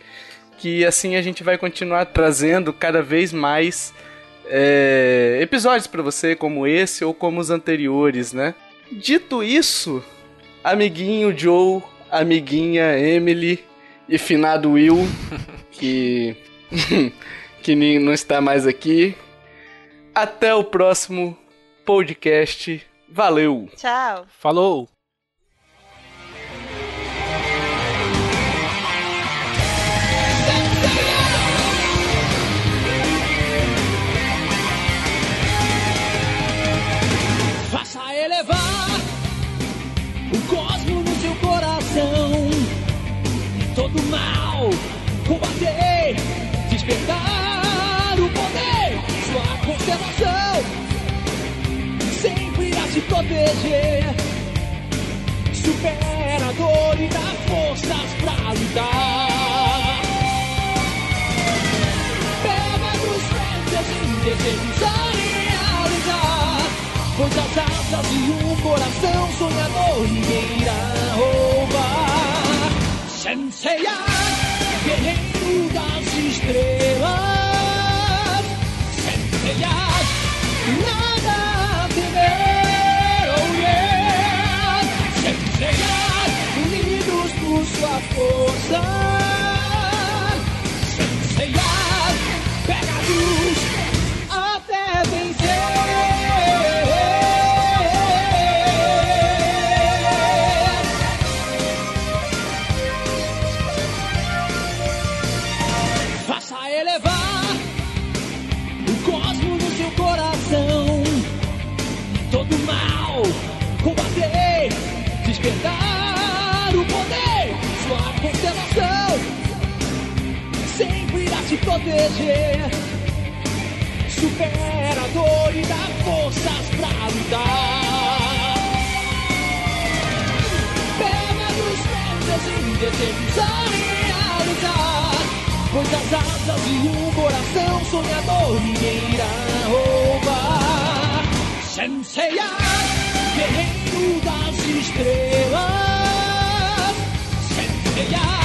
que assim a gente vai continuar trazendo cada vez mais é, episódios pra você, como esse ou como os anteriores, né? Dito isso, amiguinho Joe, amiguinha Emily e finado Will, que que não está mais aqui. Até o próximo podcast. Valeu! Tchau. Falou! Proteger. Supera a dor e dá forças pra lutar. Pega dos frentes e desejos a realizar. Pois as asas de um coração sonhador ninguém irá roubar. Senseiya, sua força. proteger. Supera a dor e dá forças pra lutar. Pega dos pés e determinação a. Pois as asas de um coração sonhador ninguém irá roubar. Senseiá, guerreiro das estrelas. Senseiá.